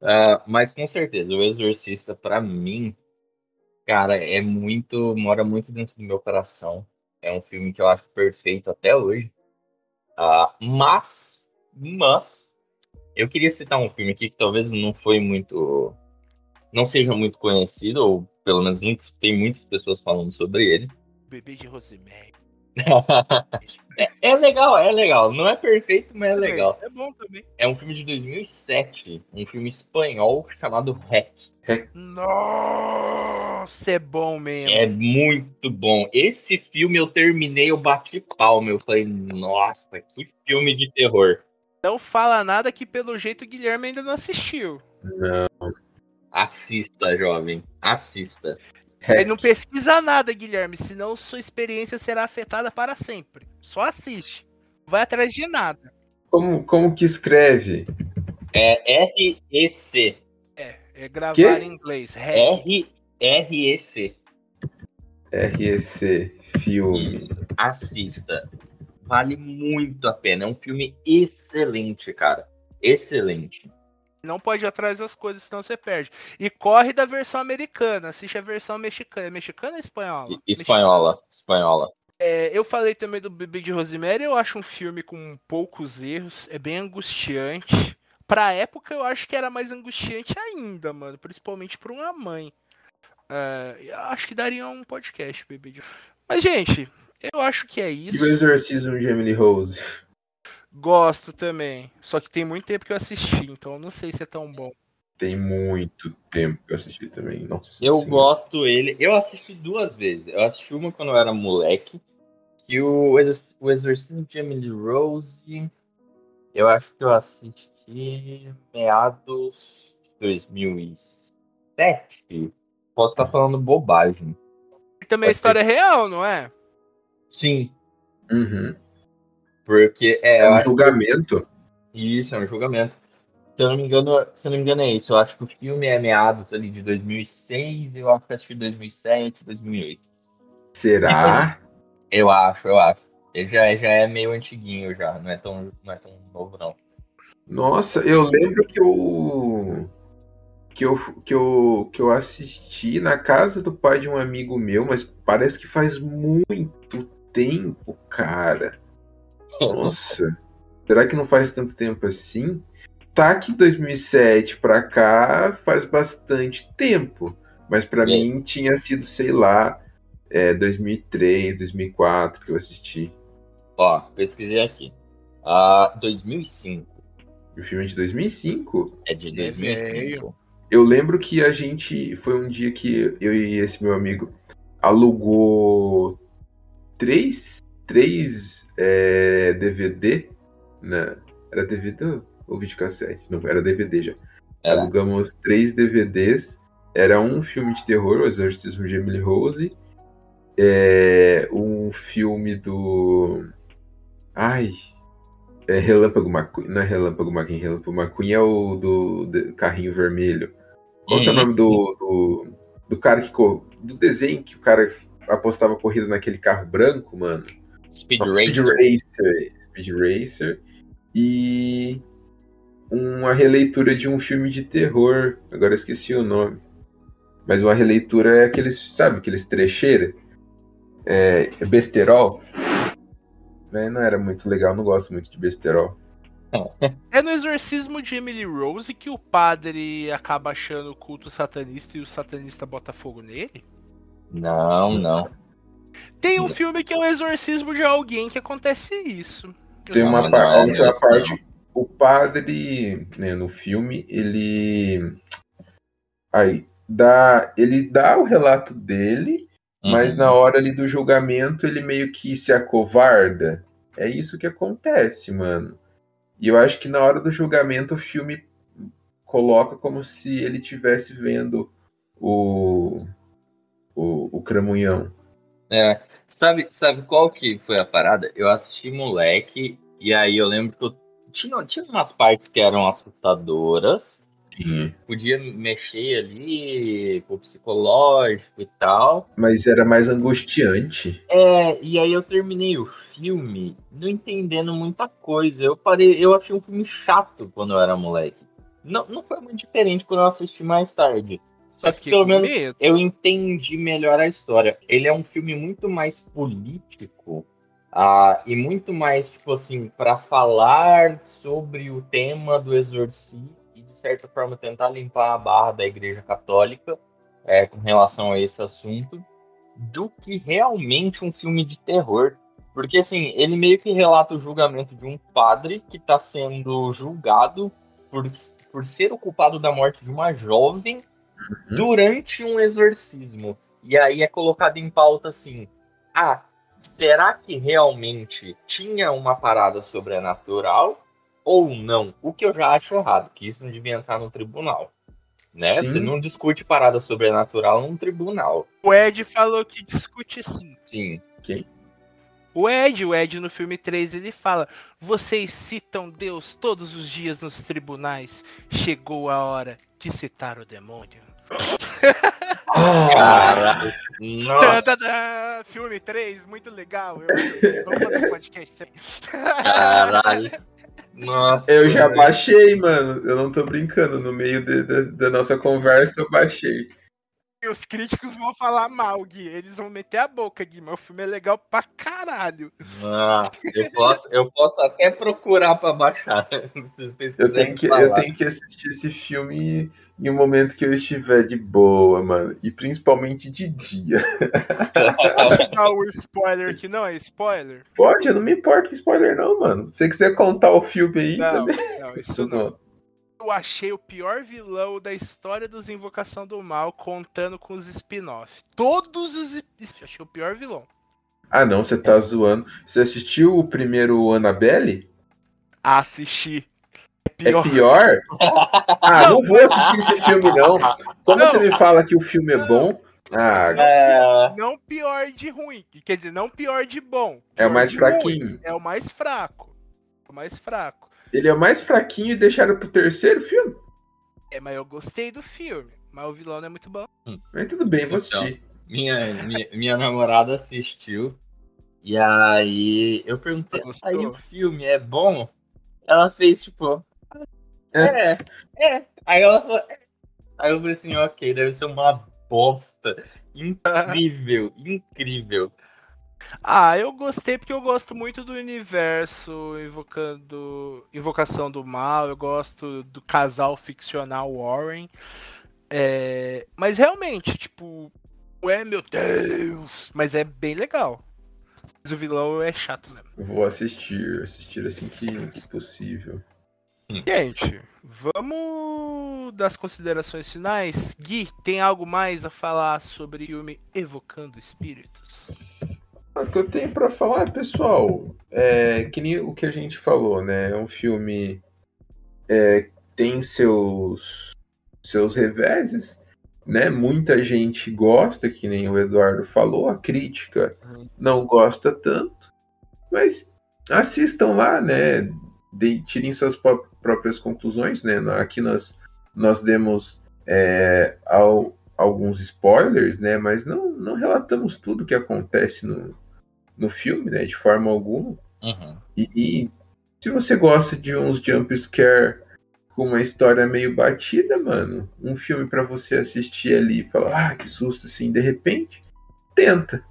Ah, mas com certeza, o Exorcista, pra mim, cara, é muito. mora muito dentro do meu coração. É um filme que eu acho perfeito até hoje. Ah, mas, mas, eu queria citar um filme aqui que talvez não foi muito. não seja muito conhecido, ou pelo menos não tem muitas pessoas falando sobre ele. Bebê de Rosemary. [laughs] é, é legal, é legal. Não é perfeito, mas é legal. É bom também. É um filme de 2007, um filme espanhol chamado Hack. Nossa, é bom mesmo. É muito bom. Esse filme eu terminei, eu bati palma. Eu falei, nossa, que filme de terror. Não fala nada que pelo jeito o Guilherme ainda não assistiu. Não. Assista, jovem. Assista. Ele não pesquisa nada, Guilherme, senão sua experiência será afetada para sempre. Só assiste. Não vai atrás de nada. Como, como que escreve? É R-E-C. É gravar Quê? em inglês. R-E-C. REC, filme. Isso. Assista. Vale muito a pena. É um filme excelente, cara. Excelente. Não pode ir atrás das coisas, senão você perde. E corre da versão americana. Assiste a versão mexicana. É mexicana ou espanhola? Espanhola. Espanhola. É, eu falei também do Bebê de Rosemary. Eu acho um filme com poucos erros. É bem angustiante. Pra época, eu acho que era mais angustiante ainda, mano. Principalmente pra uma mãe. É, eu acho que daria um podcast, Bebê de Mas, gente, eu acho que é E isso. o exorcismo de Emily Rose? Gosto também. Só que tem muito tempo que eu assisti, então eu não sei se é tão bom. Tem muito tempo que eu assisti também. Nossa Eu Senhora. gosto ele. Eu assisti duas vezes. Eu assisti uma quando eu era moleque. Que o, Exor- o Exorcismo de Emily Rose. Eu acho que eu assisti meados de 2007. Posso estar falando bobagem. E também a história é real, não é? Sim, Uhum. porque é, É um julgamento. que isso é um julgamento. Se eu não me engano, se eu não me engano é isso. Eu acho que o filme é meados ali de 2006. Eu acho que assisti 2007, 2008. Será? Eu acho, eu acho. Ele já, é- já é meio antiguinho já, não é tão, não é tão novo não. Nossa, eu lembro que eu que eu, que eu que eu assisti na casa do pai de um amigo meu, mas parece que faz muito tempo, cara. Nossa. Será que não faz tanto tempo assim? Tá que 2007 pra cá faz bastante tempo, mas pra É. mim tinha sido, sei lá, é, 2003, 2004 que eu assisti. Ó, pesquisei aqui. Ah, 2005. O filme é de 2005. É de É 2005. velho. Eu lembro que a gente. Foi um dia que eu e esse meu amigo alugou três, três é, DVD. Né? Era DVD ou videocassete? Não, era DVD já. Era. Alugamos três DVDs. Era um filme de terror, O Exorcismo de Emily Rose. É, um filme do. Ai. É Relâmpago McQueen. Não é Relâmpago McQueen. Relâmpago McQueen é o do, do carrinho vermelho. Qual é o Uhum. nome do, do, do cara que. Do desenho que o cara apostava corrida naquele carro branco, mano? Speed Speed Racer. Racer. Speed Racer. E uma releitura de um filme de terror. Agora eu esqueci o nome. Mas uma releitura é aqueles, sabe, aqueles trecheira. É, é besterol. Né, Não era muito legal, não gosto muito de besterol. [laughs] É no exorcismo de Emily Rose que o padre acaba achando o culto satanista e o satanista bota fogo nele? Não, não. Tem um filme que é o exorcismo de alguém que acontece isso. Tem uma não, par- não outra parte. O padre, né, no filme, ele. Aí, dá. Ele dá o relato dele, mas Uhum. na hora ali do julgamento ele meio que se acovarda. É isso que acontece, mano. E eu acho que na hora do julgamento o filme coloca como se ele tivesse vendo o. o, o cramunhão. É, sabe, sabe qual que foi a parada? Eu assisti moleque, e aí eu lembro que eu tinha, tinha umas partes que eram assustadoras, Sim. podia mexer ali com o psicológico e tal. Mas era mais angustiante. É, e aí eu terminei o filme não entendendo muita coisa. Eu parei, eu achei um filme chato quando eu era moleque. Não, não foi muito diferente quando eu assisti mais tarde. Só que pelo menos medo. eu entendi melhor a história. Ele é um filme muito mais político ah, e muito mais, tipo assim, para falar sobre o tema do exorcismo e, de certa forma, tentar limpar a barra da Igreja Católica é, com relação a esse assunto, do que realmente um filme de terror. Porque assim, ele meio que relata o julgamento de um padre que tá sendo julgado por, por ser o culpado da morte de uma jovem Uhum. durante um exorcismo. E aí é colocado em pauta assim: ah, será que realmente tinha uma parada sobrenatural ou não? O que eu já acho errado, que isso não devia entrar no tribunal. Né? Sim. Você não discute parada sobrenatural num tribunal. O Ed falou que discute sim. Sim. O Ed, o Ed no filme 3, ele fala: Vocês citam Deus todos os dias nos tribunais. Chegou a hora de citar o demônio. Caralho. Nossa, tã. Filme 3, muito legal. Eu, vamos fazer um podcast caralho. Nossa, eu já baixei, mano. Eu não tô brincando. No meio de- de- da nossa conversa, eu baixei. E os críticos vão falar mal, Gui. Eles vão meter a boca, Gui. Mas o filme é legal pra caralho. Nossa, eu posso, eu posso até procurar pra baixar. [laughs] Eu tenho, que, falar. eu tenho que assistir esse filme em um momento que eu estiver de boa, mano. E principalmente de dia. Posso dar o spoiler que não é spoiler? Pode, eu não me importo com spoiler, não, mano. Se você quiser contar o filme aí, Não, também. não, isso [laughs] não. Eu achei o pior vilão da história dos Invocação do Mal, contando com os spin-offs. Todos os. spin- Achei o pior vilão. Ah, não, você tá zoando. Você assistiu o primeiro Annabelle? Assistir. É É pior. pior? [laughs] Ah, não vou assistir esse filme, não. Quando Não. você me fala que o filme é bom, ah, É, Não pior de ruim. Quer dizer, não pior de bom. é o Pior mais de ruim. fraquinho. É o mais fraco. É o mais fraco. Ele é o mais fraquinho e deixaram pro terceiro filme? É, mas eu gostei do filme. Mas o vilão não é muito bom. Mas tudo bem, vou Então. assistir. minha, minha, minha namorada assistiu. E aí eu perguntei, Gostou? aí o filme é bom? Ela fez tipo. É, é. Aí ela falou. "É." Aí eu falei assim, ok, deve ser uma bosta. [laughs] Incrível, incrível. Ah, eu gostei porque eu gosto muito do universo invocando invocação do mal. Eu gosto do casal ficcional Warren. É, mas realmente, tipo, é meu Deus, mas é bem legal. Mas o vilão é chato mesmo. Vou assistir, assistir assim que, que possível. Gente, vamos das considerações finais. Gui, tem algo mais a falar sobre filme Evocando Espíritos? O que eu tenho pra falar, pessoal, é que nem o que a gente falou, né? É um filme é, tem seus seus reveses, né? Muita gente gosta, que nem o Eduardo falou, a crítica não gosta tanto, mas assistam lá, né? De, tirem suas pró- próprias conclusões, né? Aqui nós nós demos é, ao- alguns spoilers, né? Mas não, não relatamos tudo que acontece no, no filme, né? De forma alguma. Uhum. E, e se você gosta de uns jump scare com uma história meio batida, mano, um filme pra você assistir ali e falar, ah, que susto, assim, de repente, tenta.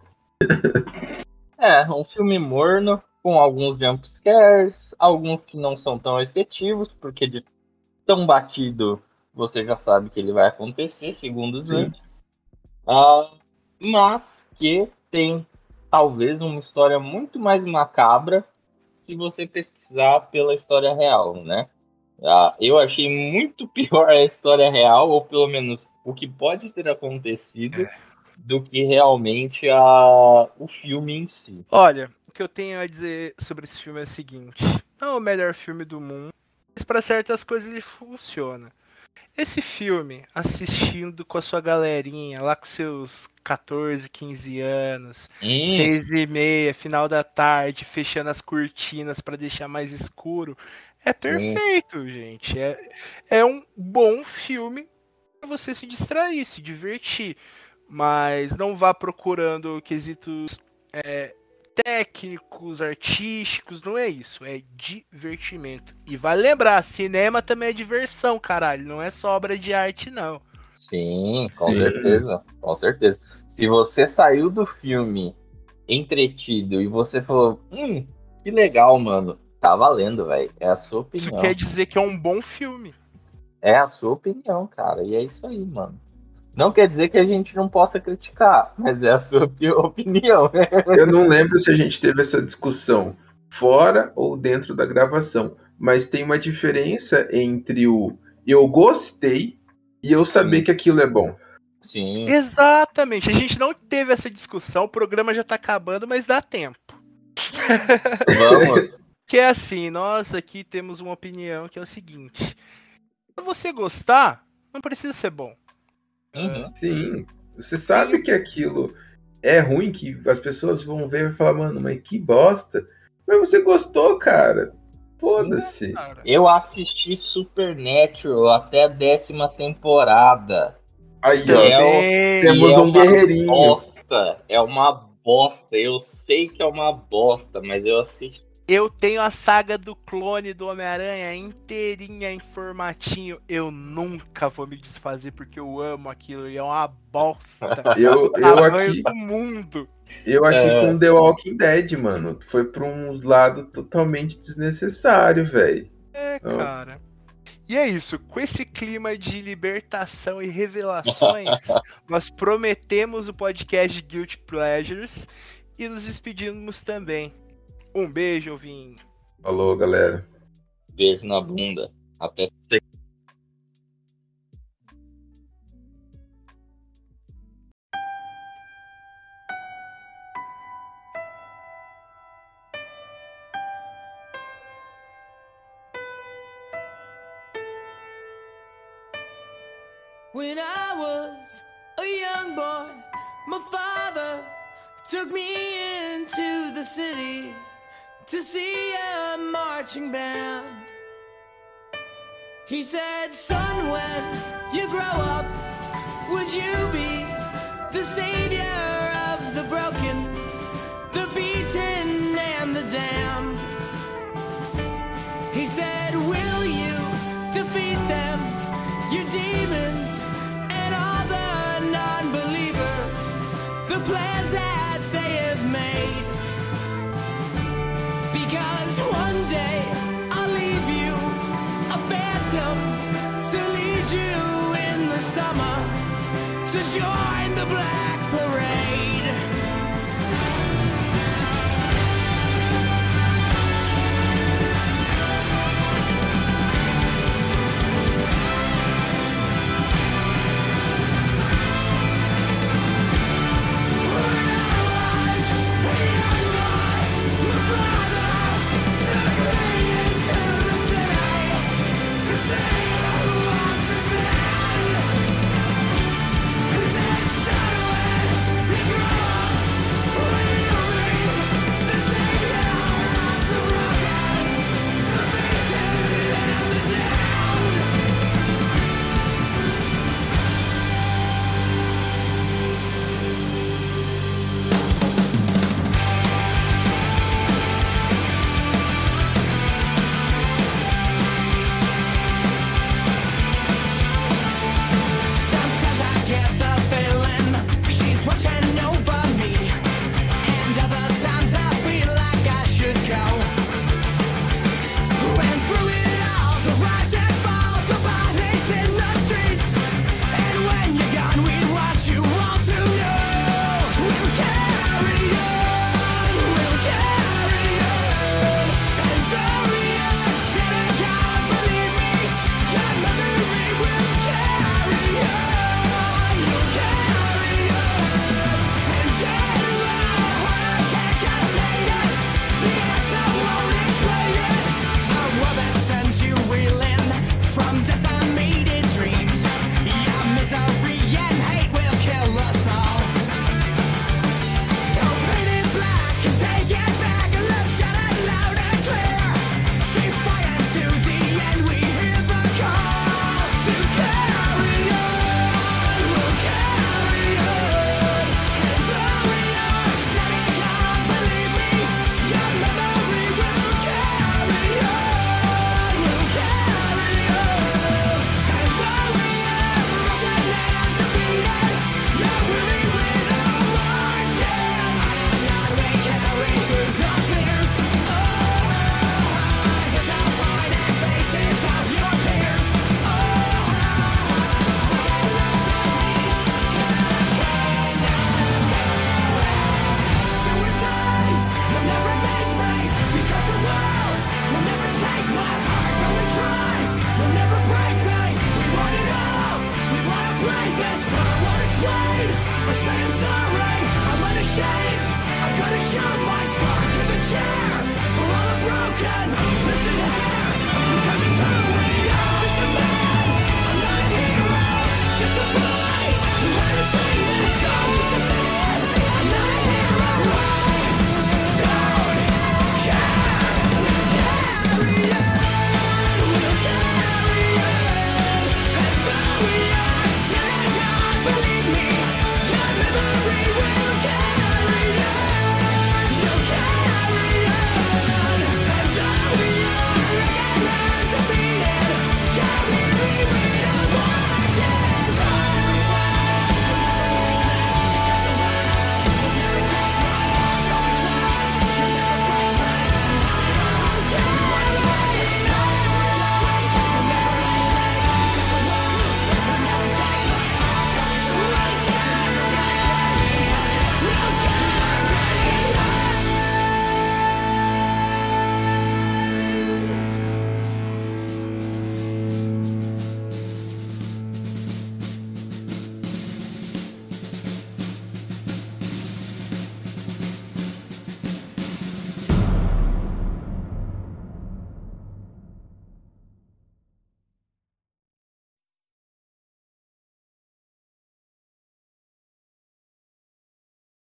[laughs] É, um filme morno, com alguns jump scares, alguns que não são tão efetivos, porque de tão batido você já sabe que ele vai acontecer, segundos Sim. antes. Ah, mas que tem talvez uma história muito mais macabra se você pesquisar pela história real, né? Ah, eu achei muito [laughs] pior a história real, ou pelo menos o que pode ter acontecido, do que realmente a, o filme em si. Olha, o que eu tenho a dizer sobre esse filme é o seguinte: não é o melhor filme do mundo, mas pra certas coisas ele funciona. Esse filme, assistindo com a sua galerinha, lá com seus 14, 15 anos, Hum, seis e meia, final da tarde, fechando as cortinas pra deixar mais escuro, é perfeito, gente. É, é um bom filme pra você se distrair, se divertir. Mas não vá procurando quesitos é, técnicos, artísticos, não é isso. É divertimento. E vale lembrar, cinema também é diversão, caralho. Não é só obra de arte, não. sim, com Sim. certeza, com certeza. Se você saiu do filme entretido e você falou, hum, que legal, mano, tá valendo, velho. É a sua Isso opinião. quer dizer que é um bom filme. É a sua opinião, cara. E é isso aí, mano. Não quer dizer que a gente não possa criticar, mas é a sua opi- [laughs] opinião. Eu não lembro se a gente teve essa discussão fora ou dentro da gravação, mas tem uma diferença entre o eu gostei e eu saber que aquilo é bom. Sim. Exatamente. A gente não teve essa discussão, o programa já tá acabando, mas dá tempo. Vamos. [laughs] Que é assim, nós aqui temos uma opinião que é o seguinte: se você gostar, não precisa ser bom. Uhum. Sim, você sabe que aquilo é ruim, que as pessoas vão ver e vão falar, mano, mas que bosta. Mas você gostou, cara. Foda-se. Eu assisti Supernatural até a décima temporada. Aí, ó. é. Temos é um guerreirinho. Bosta. É uma bosta. Eu sei que é uma bosta, mas eu assisti. Eu tenho a saga do clone do Homem-Aranha inteirinha em formatinho. Eu nunca vou me desfazer porque eu amo aquilo e é uma bosta. [laughs] Eu, eu aqui, do mundo. eu aqui É. com The Walking Dead, mano. Foi pra uns lados totalmente desnecessário, velho. É, Nossa. cara. E é isso, com esse clima de libertação e revelações, [laughs] nós prometemos o podcast Guilty Pleasures e nos despedimos também. Um beijo, Vim. Falou, galera. Beijo na bunda. Até. When I was a young boy, my father took me into the city to see a marching band. He said, Son, when you grow up, would you be the savior of the broken, the beaten, and the damned? Join the black.